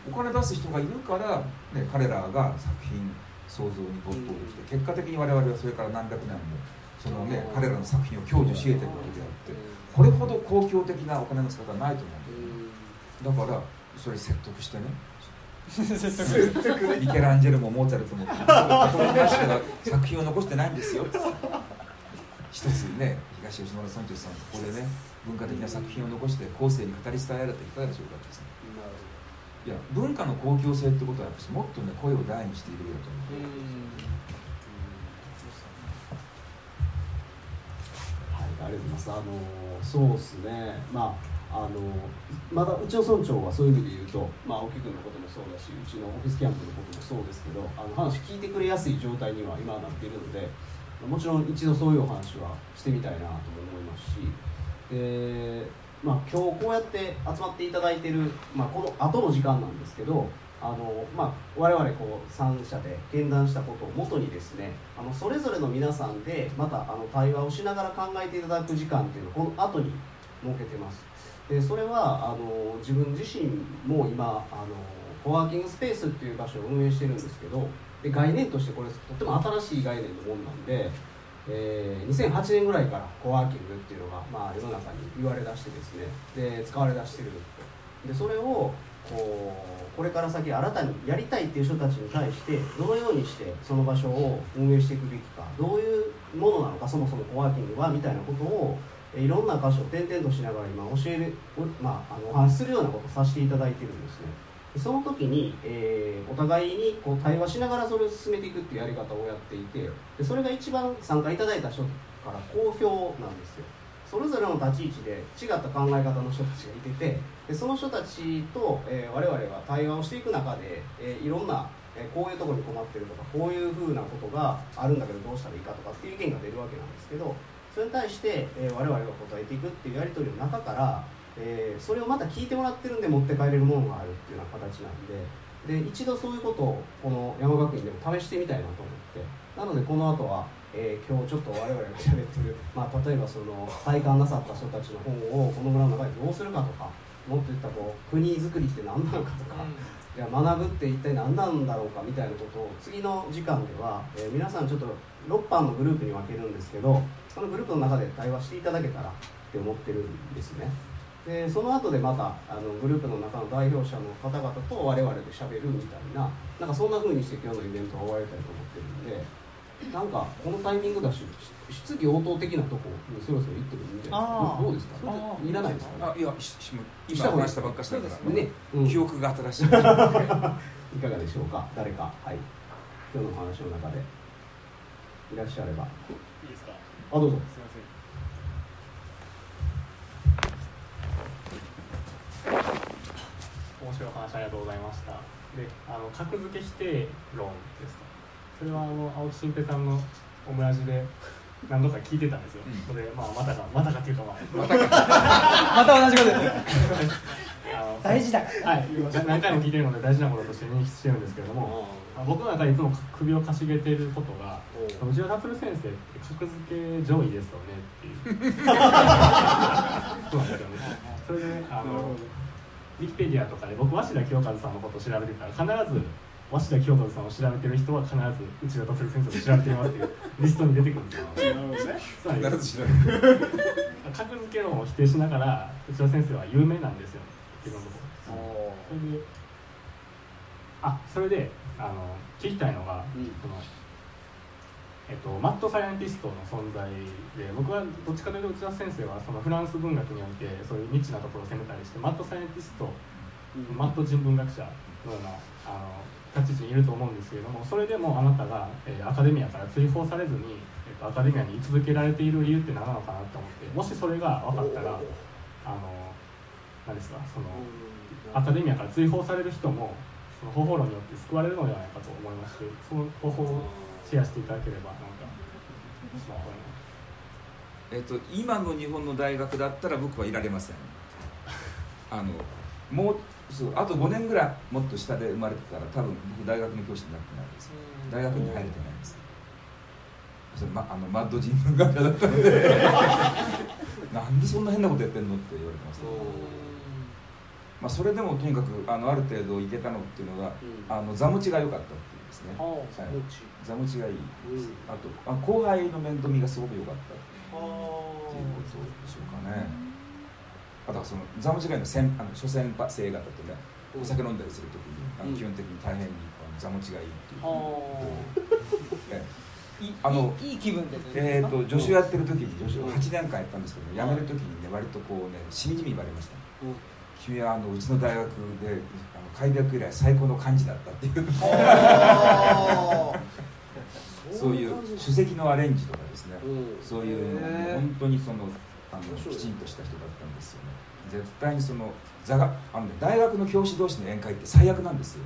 お金出す人がいるから、ね、彼らが作品創造に没頭できて結果的に我々はそれから何百年もそのね彼らの作品を享受し得てるわけであってこれほど公共的なお金の使い方はないと思うんだよだからそれ説得してね ミケランジェルもモーツァルトも作品を残してないんですよ。一つね東吉野村村長さんここでね文化的な作品を残して後世に語り伝えられていかがでしょうかですね。いや文化の公共性ってことはやっぱりもっとね声を大にしているべきだと思う。はいありがとうございます。あのそうですね。まああのまだうちの村長はそういう意味で言うと、まあ、青木君のこともそうだしうちのオフィスキャンプのこともそうですけどあの話聞いてくれやすい状態には今なっているのでもちろん一度そういうお話はしてみたいなと思いますしで、まあ、今日こうやって集まっていただいている、まあ、この後の時間なんですけどあの、まあ、我々こう3社で見談したことをもとにですねあのそれぞれの皆さんでまたあの対話をしながら考えていただく時間っていうのをこの後に設けてます。でそれはあの自分自身も今あのコワーキングスペースっていう場所を運営してるんですけどで概念としてこれとっても新しい概念のもんなんで、えー、2008年ぐらいからコワーキングっていうのが、まあ、世の中に言われだしてですねで使われだしてるでそれをこうこれから先新たにやりたいっていう人たちに対してどのようにしてその場所を運営していくべきかどういうものなのかそもそもコワーキングはみたいなことをいろんな箇所を転々としながら今教える、まあ、あのお話するようなことをさせていただいてるんですね。その時に、えー、お互いにこう対話しながらそれを進めていくっていうやり方をやっていてでそれが一番参加いただいた人から好評なんですよ。それぞれの立ち位置で違った考え方の人たちがいててでその人たちと、えー、我々は対話をしていく中で、えー、いろんな、え、こういうところに困ってるとかこういうふうなことがあるんだけどどうしたらいいかとかっていう意見が出るわけなんですけどそれに対して、えー、我々が答えていくっていうやり取りの中から、えー、それをまた聞いてもらってるんで持って帰れるものがあるっていうような形なんでで一度そういうことをこの山学院でも試してみたいなと思ってなのでこの後は、えー、今日ちょっと我々が喋ってる、まあ、例えばその体感なさった人たちの本をこの村の中でどうするかとかもっと言ったこう国づくりって何なのかとか、いや学ぶって一体何なんだろうかみたいなことを次の時間では、えー、皆さんちょっと6班のグループに分けるんですけどそのグループの中で対話していただけたらって思ってるんですね。でその後でまたあのグループの中の代表者の方々と我々でしゃべるみたいななんかそんな風にして今日のイベントは終わりたいと思ってるんでなんかこのタイミングだし質疑応答的なとこにそろそろ行ってもいいんじゃないですか？どうですか？いらないですか？あいや今話したばっかしだから。ね、うん、記憶が新しい。いかがでしょうか？誰か。はい。今日の話の中で。いらっしゃれば。いいですかあどうぞ。すいません。面白い話ありがとうございました。であの格付け否定論ですかそれはあの青木新平さんのオムラジで何度か聞いてたんですよ、うん、それまあまたかまたかっていうかまあまたか。また同じこと言って大事だから。はい。何回も聞いてるので大事なこととして認識してるんですけれども僕の中でいつも首をかしげていることが内田達先生って格付け上位ですよねっていう そうなんですよねそれであのウィキペディアとかで僕鷲田清和さんのことを調べてたら必ず鷲田清和さんを調べてる人は必ず内田達先生を調べていますっていう リストに出てくるんですよ。なるほどね。格付け論を否定しながら内田先生は有名なんですよ。いろんなところ。それであそれであの聞きたいのが、うん、そのえっと、マッドサイエンティストの存在で僕はどっちかというと内田先生はそのフランス文学においてそういうニッチなところを攻めたりしてマッドサイエンティスト、うん、マッド人文学者のようなあの立ち位置にいると思うんですけれどもそれでもあなたが、えー、アカデミアから追放されずに、えーと、アカデミアに居続けられている理由って何なのかなと思ってもしそれが分かったらあの何ですかそのアカデミアから追放される人もその方法論によって救われるのではないかと思いましてその方法をシェアしていただければなんかえっと、今の日本の大学だったら僕はいられません。あのもうそうあと5年ぐらいもっと下で生まれてたら多分僕大学の教師になってないです。大学に入れてないです。それ、ま、あのマッド人文学科だったので。なんでそんな変なことやってんのって言われてます、まあ、それでもとにかくあのある程度いけたのっていうのが、あの座持ちが良かったっていうですね、はい、座持ち。がいい、あとあ後輩の面倒見がすごく良かったっていうことでしょうかね、あとはその座持ちがいいの先あの諸先生方とねお酒飲んだりするときにあの基本的に大変に座持ちがいいっていうことで。あのいい気分でえーと、助手やってる時に助手8年間やったんですけど辞める時にね割とこうねしみじみ言われました、君はあのうちの大学であの開学以来最高の幹事だったっていう。そういう首席のアレンジとかですね、そういう本当にそのあのきちんとした人だったんですよね。絶対にその座があの、ね、大学の教師同士の宴会って最悪なんですよ。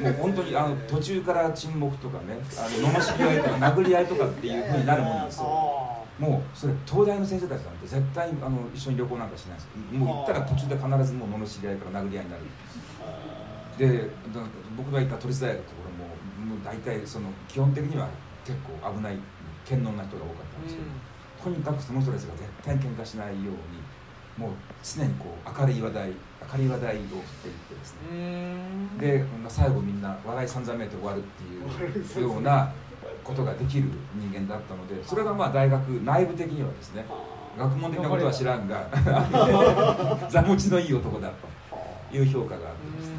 もう本当にあの途中から沈黙とかねあの罵り合いとか殴り合いとかっていうふうになるもんですよもうそれ東大の先生たちなんて絶対あの一緒に旅行なんかしないですもう行ったら途中で必ずもう罵り合いから殴り合いになる。で僕が行った都立大学ところももう大体その基本的には結構危ない堅能な人が多かったんですけど、とにかくその人たちが絶対に喧嘩しないようにもう常にこう明るい話題明るい話題を振っていってですね。で最後みんな笑いさんざめて終わるっていうようなことができる人間だったのでそれがまあ大学内部的にはですね学問的なことは知らんが 座持ちのいい男だという評価があってですね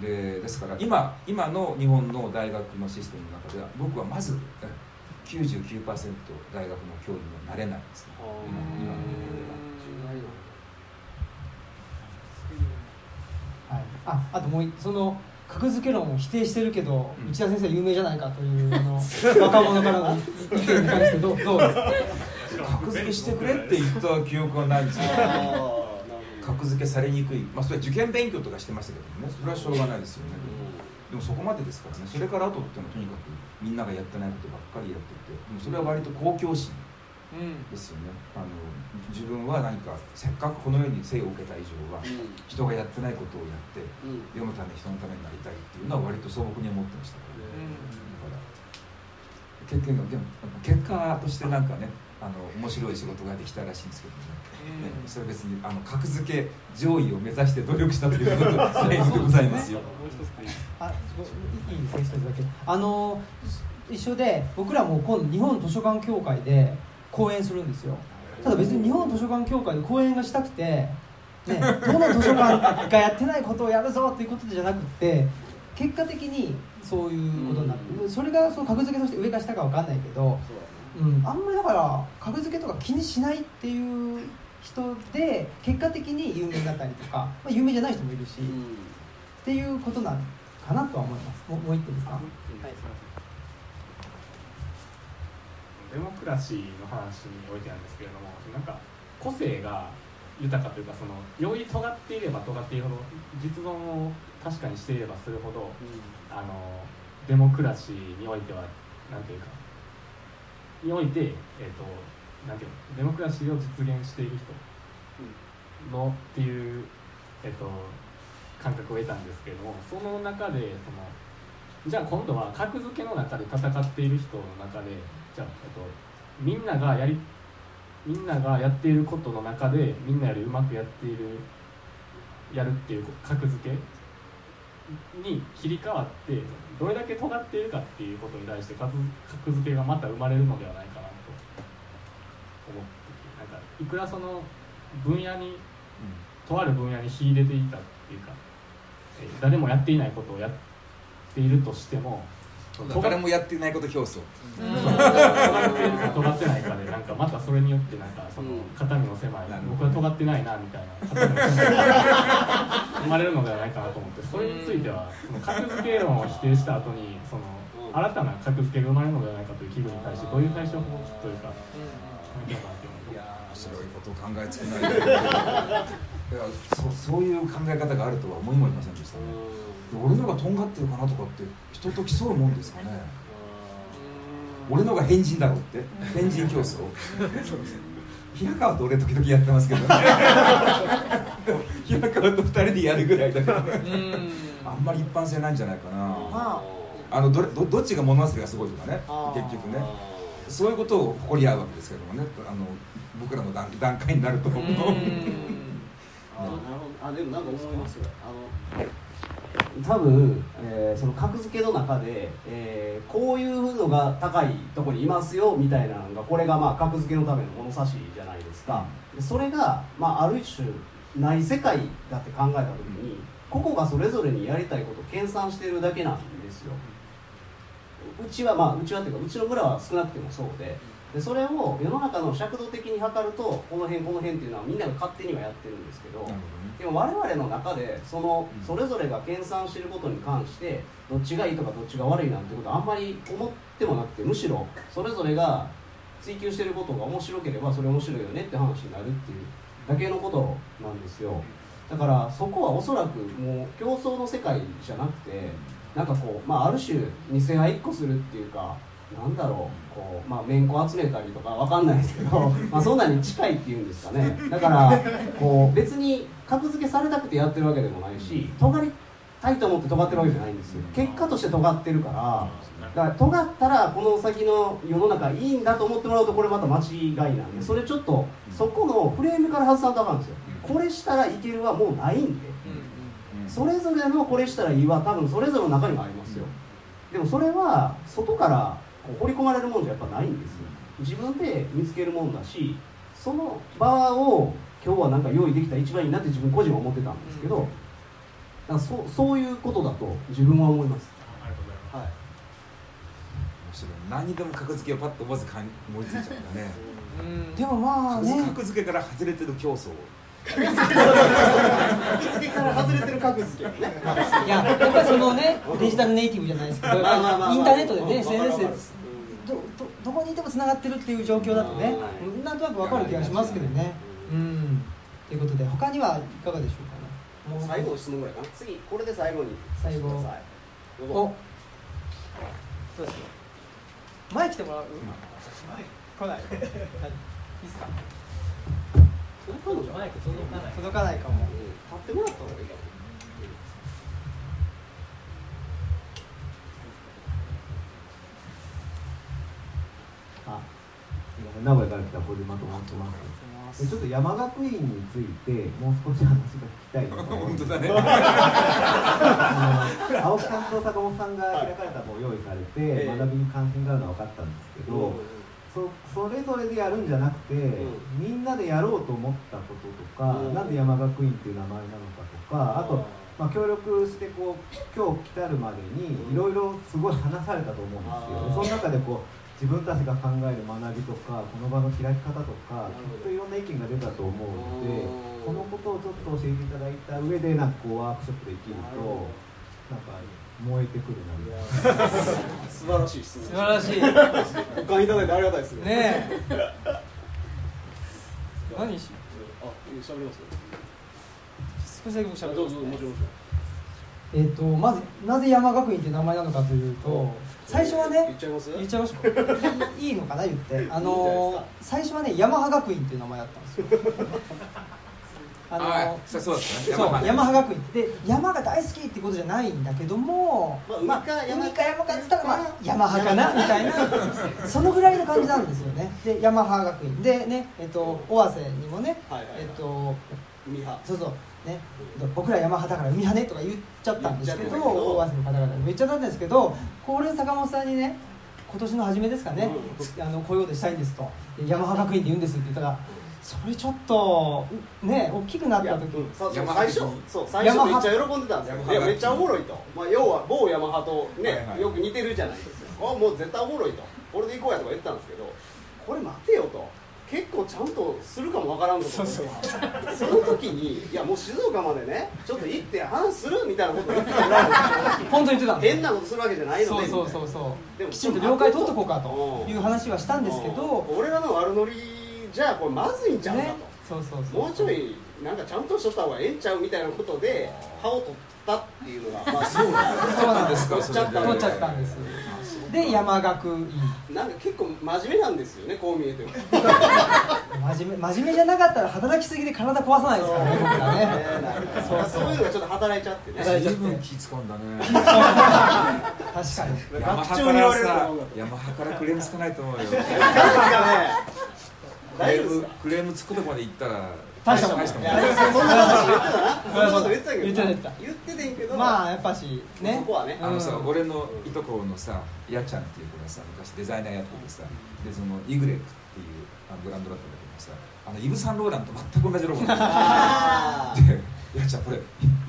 でですから今今の日本の大学のシステムの中では僕はまず99%大学の教員にはなれないですね。今今の日本では。はい、ああともうその格付け論を否定してるけど、うん、内田先生有名じゃないかというあの 若者からの意見に関してどうどうですか？格付けしてくれって言った記憶はないんですけど。格付けされにくい、まあ、それは受験勉強とかしてましたけどね。それはしょうがないですよね、うん、でもそこまでですからね。それから後っていうのはとにかくみんながやってないことばっかりやっててでもそれは割と公共心ですよね、あの自分は何かせっかくこの世に生を受けた以上は、人がやってないことをやって、世のため人のためになりたいっていうのは割と素朴に思ってましたから、ね、だから結局でも結果としてなんかねあの面白い仕事ができたらしいんですけどね、うん、それ別にあの格付け上位を目指して努力したということでございますよ。あいいですか一つだけあの一緒で僕らも今度日本図書館協会で講演するんですよ。ただ別に日本図書館協会で講演がしたくて、ね、どの図書館がやってないことをやるぞっていうことじゃなくて結果的にそういうことになって、それがその格付けとして上か下か分かんないけど、うん、あんまりだから格付けとか気にしないっていう人で結果的に有名になったりとか、まあ、有名じゃない人もいるし、っていうことなのかなとは思います。もう一点ですか、はいデモクラシーの話においてなんですけれどもなんか個性が豊かというかそのより尖っていれば尖っているほど実存を確かにしていればするほど、うん、あのデモクラシーにおいては何ていうかにおいて、えーと、なんていうのデモクラシーを実現している人のっていう、えーと、感覚を得たんですけれどもその中でそのじゃあ今度は格付けの中で戦っている人の中でじゃあ、えっと、みんながやりみんながやっていることの中でみんなよりうまくやっているやるっていう格付けに切り替わってどれだけ尖っているかっていうことに対して格付けがまた生まれるのではないかなと思ってなんかいくらその分野に、とある分野に秀でていたっていうか誰もやっていないことをやっているとしても誰もやってないこと競争尖ってるか尖ってないかでなんかまたそれによってなんかその肩身の狭い、僕は尖ってないなみたいな。生まれるのではないかなと思って。それについてはその格付け論を否定した後にその新たな格付けが生まれるのではないかという危惧に対してどういう対処法というかい。や面白いことを考えつくない。そそういう考え方があるとは思いもいませんでしたね。俺のがとんがってるかなとかって人と競うもんですかね。俺のが変人だろうって。変人競争。平川と俺時々やってますけどね。平川と2人でやるぐらいだけどあんまり一般性ないんじゃないかな。あのどれどどっちが物忘れがすごいとかね結局ね。そういうことを誇り合うわけですけどもね。あの僕らの段段階になると思う。あなるほど。あでもなんか思いますよ。あの多分、えー、その格付けの中で、えー、こういうのが高いとこにいますよみたいなのがこれがまあ格付けのための物差しじゃないですか。それが、まあ、ある種ない世界だって考えた時に個々がそれぞれにやりたいことを研鑽してるだけなんですよ。うちはまあうちはっていうかうちの村は少なくてもそうででそれを世の中の尺度的に測るとこの辺この辺っていうのはみんなが勝手にはやってるんですけど、でも我々の中でそのそれぞれが研鑽してることに関してどっちがいいとかどっちが悪いなんてことはあんまり思ってもなくてむしろそれぞれが追求してることが面白ければそれ面白いよねって話になるっていうだけのことなんですよ。だからそこはおそらくもう競争の世界じゃなくてなんかこう、まあ、ある種見せ合いっこするっていうかなんだろうこう、まあ、めんこ集めたりとかわかんないですけど まあそんなに近いっていうんですかね。だからこう別に格付けされたくてやってるわけでもないし尖りたいと思って尖ってるわけじゃないんですよ。結果として尖ってるからだから尖ったらこの先の世の中いいんだと思ってもらうとこれまた間違いなんでそれちょっとそこのフレームから外さんとあかんですよ。これしたらいけるはもうないんで。それぞれのこれしたらいいは多分それぞれの中にもありますよ。でもそれは外からこう掘り込まれるもんじゃやっぱないんですよ。自分で見つけるもんだしその場を今日はなんか用意できた一番いいなって自分個人は思ってたんですけど、うん、そそういうことだと自分は思います。ありがとうございます、はい、何でも格付けをパッとまず思いついちゃったね。でもまあね。格付けから外れてる競争。格付けから外れてる格付け。ね いややっぱりそのねデジタルネイティブじゃないですけどインターネットでね SNS でどどどこにいてもつながってるっていう状況だとねなんとなく分かる気がしますけどね。うん。ということで他にはいかがでしょうかね。もう。最後の質問ぐらいかな。次これで最後に。最後。お。そうですね前来てもらう、前。来ない。い。いですか？届かない。届かない。かも、立ってもらった方がいいかも名古屋から来た堀間と思ってますでちょっと山学院についてもう少し話が聞きたいなと本当だね。青木さんと坂本さんが開かれたも用意されて、学びに関心があるのは分かったんですけど、そそれぞれでやるんじゃなくて、みんなでやろうと思ったこととか、なんで山学院っていう名前なのかとかあとまあ、協力してこう今日来たるまでにいろいろすごい話されたと思うんですよ、その中でこう自分たちが考える学びとかこの場の開き方とかきっといろんな意見が出たと思うのでこのことをちょっと教えていただいた上でなんかこうワークショップできるとなんか燃えてくるな素晴らしい質問。素晴らしい。お金いただいてありがたいですね。え何しあ喋ります？少しだけ僕しゃべります、ね、もちろんえーと、まずなぜ山学院っていう名前なのかというと最初はね言っちゃいます？言っちゃいましょういいのかな言って。あの最初はねヤマハ学院っていう名前だったんですよ。あのそうそうですね。そうヤマハ学院。で山が大好きってことじゃないんだけども、まあ、海か山か山かって言ったら、まあ、ヤマハかなみたいな そのぐらいの感じなんですよね。でヤマハ学院。でねえっ、と尾鷲にもね、はいはいはい、えっ、とそうそうね、僕ら山肌から海派ねとか言っちゃったんですけど大鷲の方々に言っちゃったんですけどこれ坂本さんにね今年の初めですかね、うん、あの雇用でしたいんですと。山葉学院で言うんですって言ったらそれちょっとね大きくなった時。そうそう最初そう最初めっちゃ喜んでたんですよ。いやめっちゃおもろいと、まあ、要は某ヤマハとね、はいはい、よく似てるじゃないですか。あもう絶対おもろいと。これで行こうやとか言ってたんですけどこれ待てよと結構ちゃんとするかもわからんとそうそう。その時にいやもう静岡までねちょっと行って話するみたいなこと言ってたら本当に言ってた変なことするわけじゃないのでそうそうそうそう。でもきちんと了解取っとこうかという話はしたんですけど。俺らの悪ノリじゃあこれまずいんちゃうかと、ね、そうそうそうもうちょいなんかちゃんとしとった方がええんちゃうみたいなことで歯を取ったっていうのがまあそうなんですか取っちゃった取っちゃったんですで山学院なんか結構真面目なんですよねこう見えても。真面目真面目じゃなかったら働きすぎで体壊さないですからね僕らね。そう。そういうのがちょっと働いちゃってね。随分気使うんだね。確かに。ヤマハからさヤマハからクレームつかないと思うよ。だいぶクレームつくとこまで行ったら大したもんそんな話言ってたなそんなこと言ってたけど。言ってた言っててんけど。まあやっぱしね。そこはね。あのさ俺のいとこのさやちゃんっていう子がさ昔デザイナーやっててさでそのイグレックっていうブランドだったんだけどさあのイブ・サンローランと全く同じロゴでやちゃんこれイ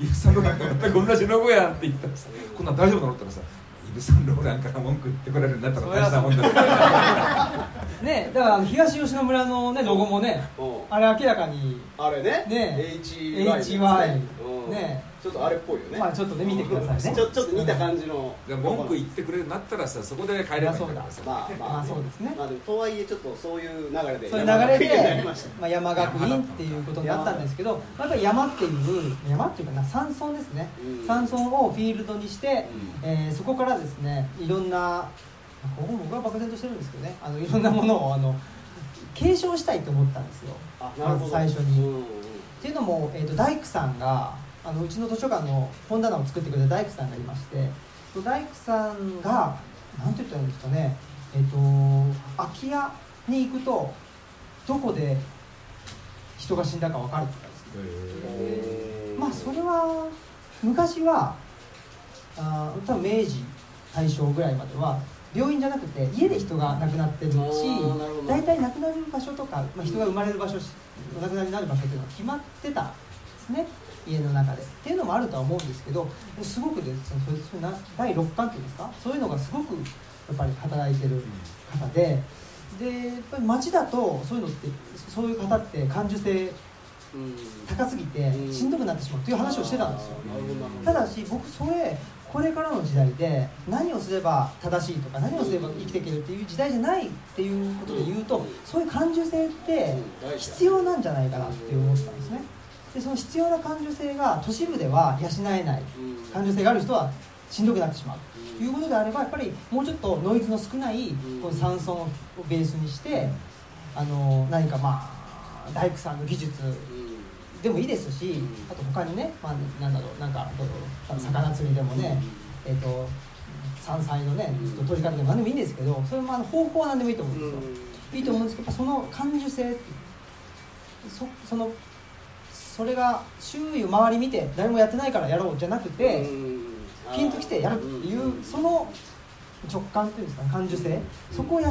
ブ・サンローランと全く同じロゴやんって言ったらさこんなん大丈夫なのって言ったらさイブ・サンローランから文句言ってこられるんだったら大事なもんだねだから東吉野村のねロゴもねあれ明らかに。あれね。ね HY HY ねちょっとあれっぽいよね。まあちょっとね見てくださいね。ちょちょっと似た感じの。文句言ってくれるなったらさそこで帰ればいいんだからさまあまあそうですね。まあでもとはいえちょっとそういう流れでそういう流れでまあ山学院っていうことになったんですけどやっぱり山っていう山っていうかな山村ですね。山村をフィールドにしてえそこからですねいろんなここ僕は漠然としてるんですけどねあのいろんなものをあの継承したいと思ったんですよ。まず最初に。っていうのも、えーと、大工さんがあのうちの図書館の本棚を作ってくれた大工さんがいまして大工さんが何て言ったらいいんですかねえっ、ー、と空き家に行くとどこで人が死んだか分かるとかですね。まあそれは昔はあ多分明治大正ぐらいまでは病院じゃなくて家で人が亡くなってるし大体亡くなる場所とか、まあ、人が生まれる場所お亡くなりになる場所っていうのは決まってたんですね家の中でっていうのもあるとは思うんですけどすごくですねそれ第六感っていうんですか？そういうのがすごくやっぱり働いてる方ででやっぱり街だとそういうのってそういう方って感受性高すぎてしんどくなってしまうという話をしてたんですよ。ただし僕それこれからの時代で何をすれば正しいとか何をすれば生きていけるっていう時代じゃないっていうことで言うとそういう感受性って必要なんじゃないかなって思ったんですねでその必要な感受性が都市部では養えない。感受性がある人はしんどくなってしまう。ということであればやっぱりもうちょっとノイズの少ないこの山村をベースにしてあの何かまあ大工さんの技術でもいいですし、あと他にね、まあ、なんだろうなんか魚釣りでもね、えーと、山菜のね取り方でも何でもいいんですけどそれもあの方法は何でもいいと思うんですよ。いいと思うんですけどその感受性そそのそれが周囲を周り見て誰もやってないからやろうじゃなくてピンときてやるっていうその直感っていうんですかね感受性。そこを養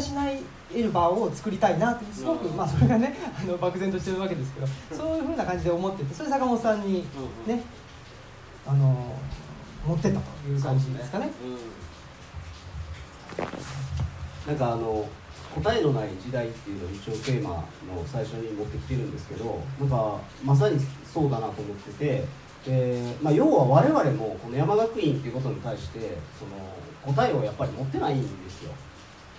える場を作りたいなってすごくまあそれがね あの漠然としてるわけですけどそういうふうな感じで思っててそれ坂本さんにねあの持ってったという感じですかね。なんかあの答えのない時代っていうのを一応テーマの最初に持ってきてるんですけどなんかまさにそうだなと思ってて、えーまあ、要は我々もこの山学院っていうことに対してその答えをやっぱり持ってないんですよ。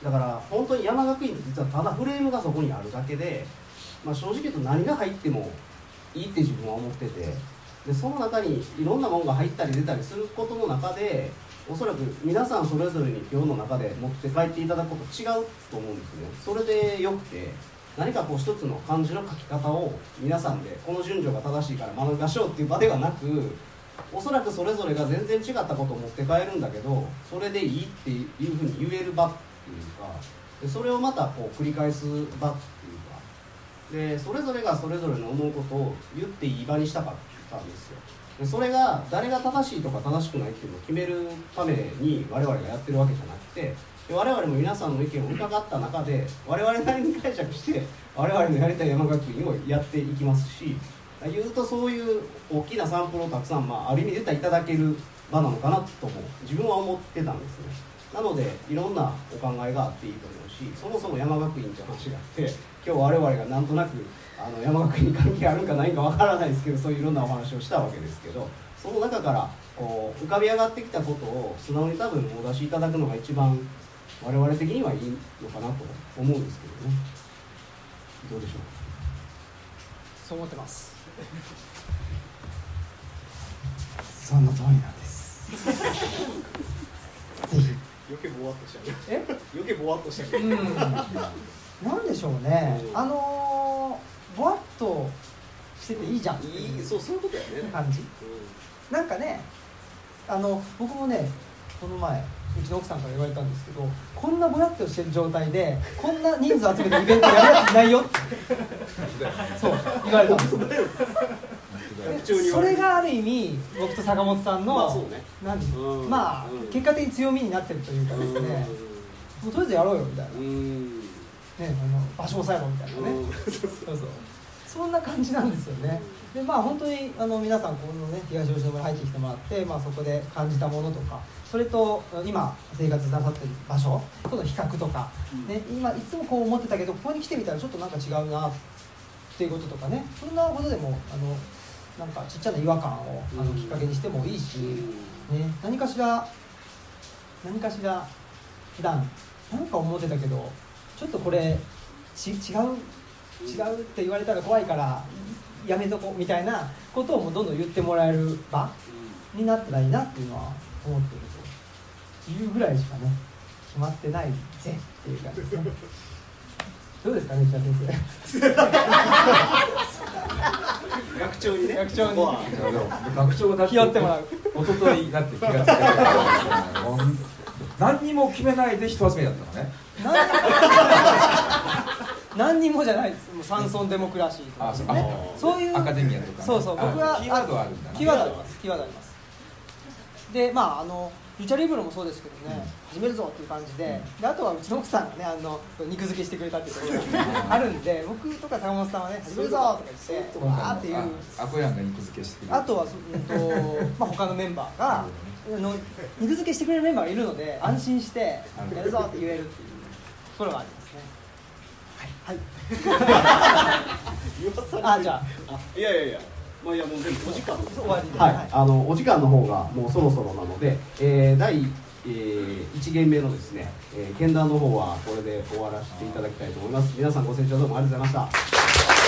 だから本当に山学院って実はただフレームがそこにあるだけで、まあ、正直言うと何が入ってもいいって自分は思っててでその中にいろんなものが入ったり出たりすることの中でおそらく皆さんそれぞれに今日の中で持って帰っていただくこと違うと思うんですね。それでよくて。何かこう一つの漢字の書き方を皆さんでこの順序が正しいから学びましょうっていう場ではなくおそらくそれぞれが全然違ったことを持って帰るんだけどそれでいいっていうふうに言える場っていうかでそれをまたこう繰り返す場っていうかでそれぞれがそれぞれの思うことを言っていい場にしたかったんですよ。でそれが誰が正しいとか正しくないっていうのを決めるために我々がやってるわけじゃなくて我々も皆さんの意見を伺った中で我々なりに解釈して我々のやりたい山学院をやっていきますし言うとそういう大きなサンプルをたくさん、まあ、ある意味で言ったらいただける場なのかなとも自分は思ってたんですね。なのでいろんなお考えがあっていいと思うしそもそも山学院って話があって今日我々がなんとなくあの山学院に関係あるんかないかわからないですけどそういういろんなお話をしたわけですけどその中からこう浮かび上がってきたことを素直に多分お出しいただくのが一番我々的にはいいのかなと思うんですけどね。どうでしょう？そう思ってます。その通りなんです。ぜひ。余計ぼわっとしちゃうえ？余計ぼわっとしちゃううん。なんでしょうね、あのぼわっとしてていいじゃんいいそうそういうことやね。感じ、うん、なんかねあの僕もねこの前うちの奥さんから言われたんですけどこんなぼやっとしてる状態でこんな人数集めてイベントやるやついないよって。そう。言われたんですそれがある意味僕と坂本さんの、まあね、何、うん、まあ、うん、結果的に強みになってるというかですね、もうとりあえずやろうよみたいな、ね、あの場所押さえろみたいなね、そうそう。そんな感じなんですよね。でまあ本当にあの皆さんこのね東吉野村入ってきてもらって、まあ、そこで感じたものとかそれと今生活なさってる場所との比較とか、ね、今いつもこう思ってたけどここに来てみたらちょっとなんか違うなっていうこととかねそんなことでもあのなんかちっちゃな違和感をあのきっかけにしてもいいし、ね、何かしら何かしら普段なんか思ってたけどちょっとこれち違う違うって言われたら怖いからやめとこうみたいなことをもうどんどん言ってもらえる場になったらいいなっていうのは思ってる。というぐらいしかね決まってないぜっていう感じですねどうですかね先生学長にね学長に学長がひってもらう一昨日なって気がついて何にも決めないで人集めだったのね何にもじゃないですもう山村デモクラシーとか、ね、そういうアカデミアとか、ね、そうそう僕はキーワードあるんだキーワードありますキーワードありますでまああのルチャリブロもそうですけどね、始めるぞっていう感じでであとはうちの奥さんがねあの肉付けしてくれたっていうところがあるんで僕とか坂本さんはね始めるぞとか言ってわーっていう。あこやんが肉付けしてくれあとは、うんとまあ、他のメンバーがあの肉付けしてくれるメンバーがいるので安心してやるぞって言えるっていうところがありますね。はい。はい。あじゃあいやいやいやまあ、いやもう全部お時間終わりはい、あのお時間の方がもうそろそろなので、えー、第、えー、1限目のですね、えー、剣談の方はこれで終わらせていただきたいと思います。皆さんご清聴どうもありがとうございました。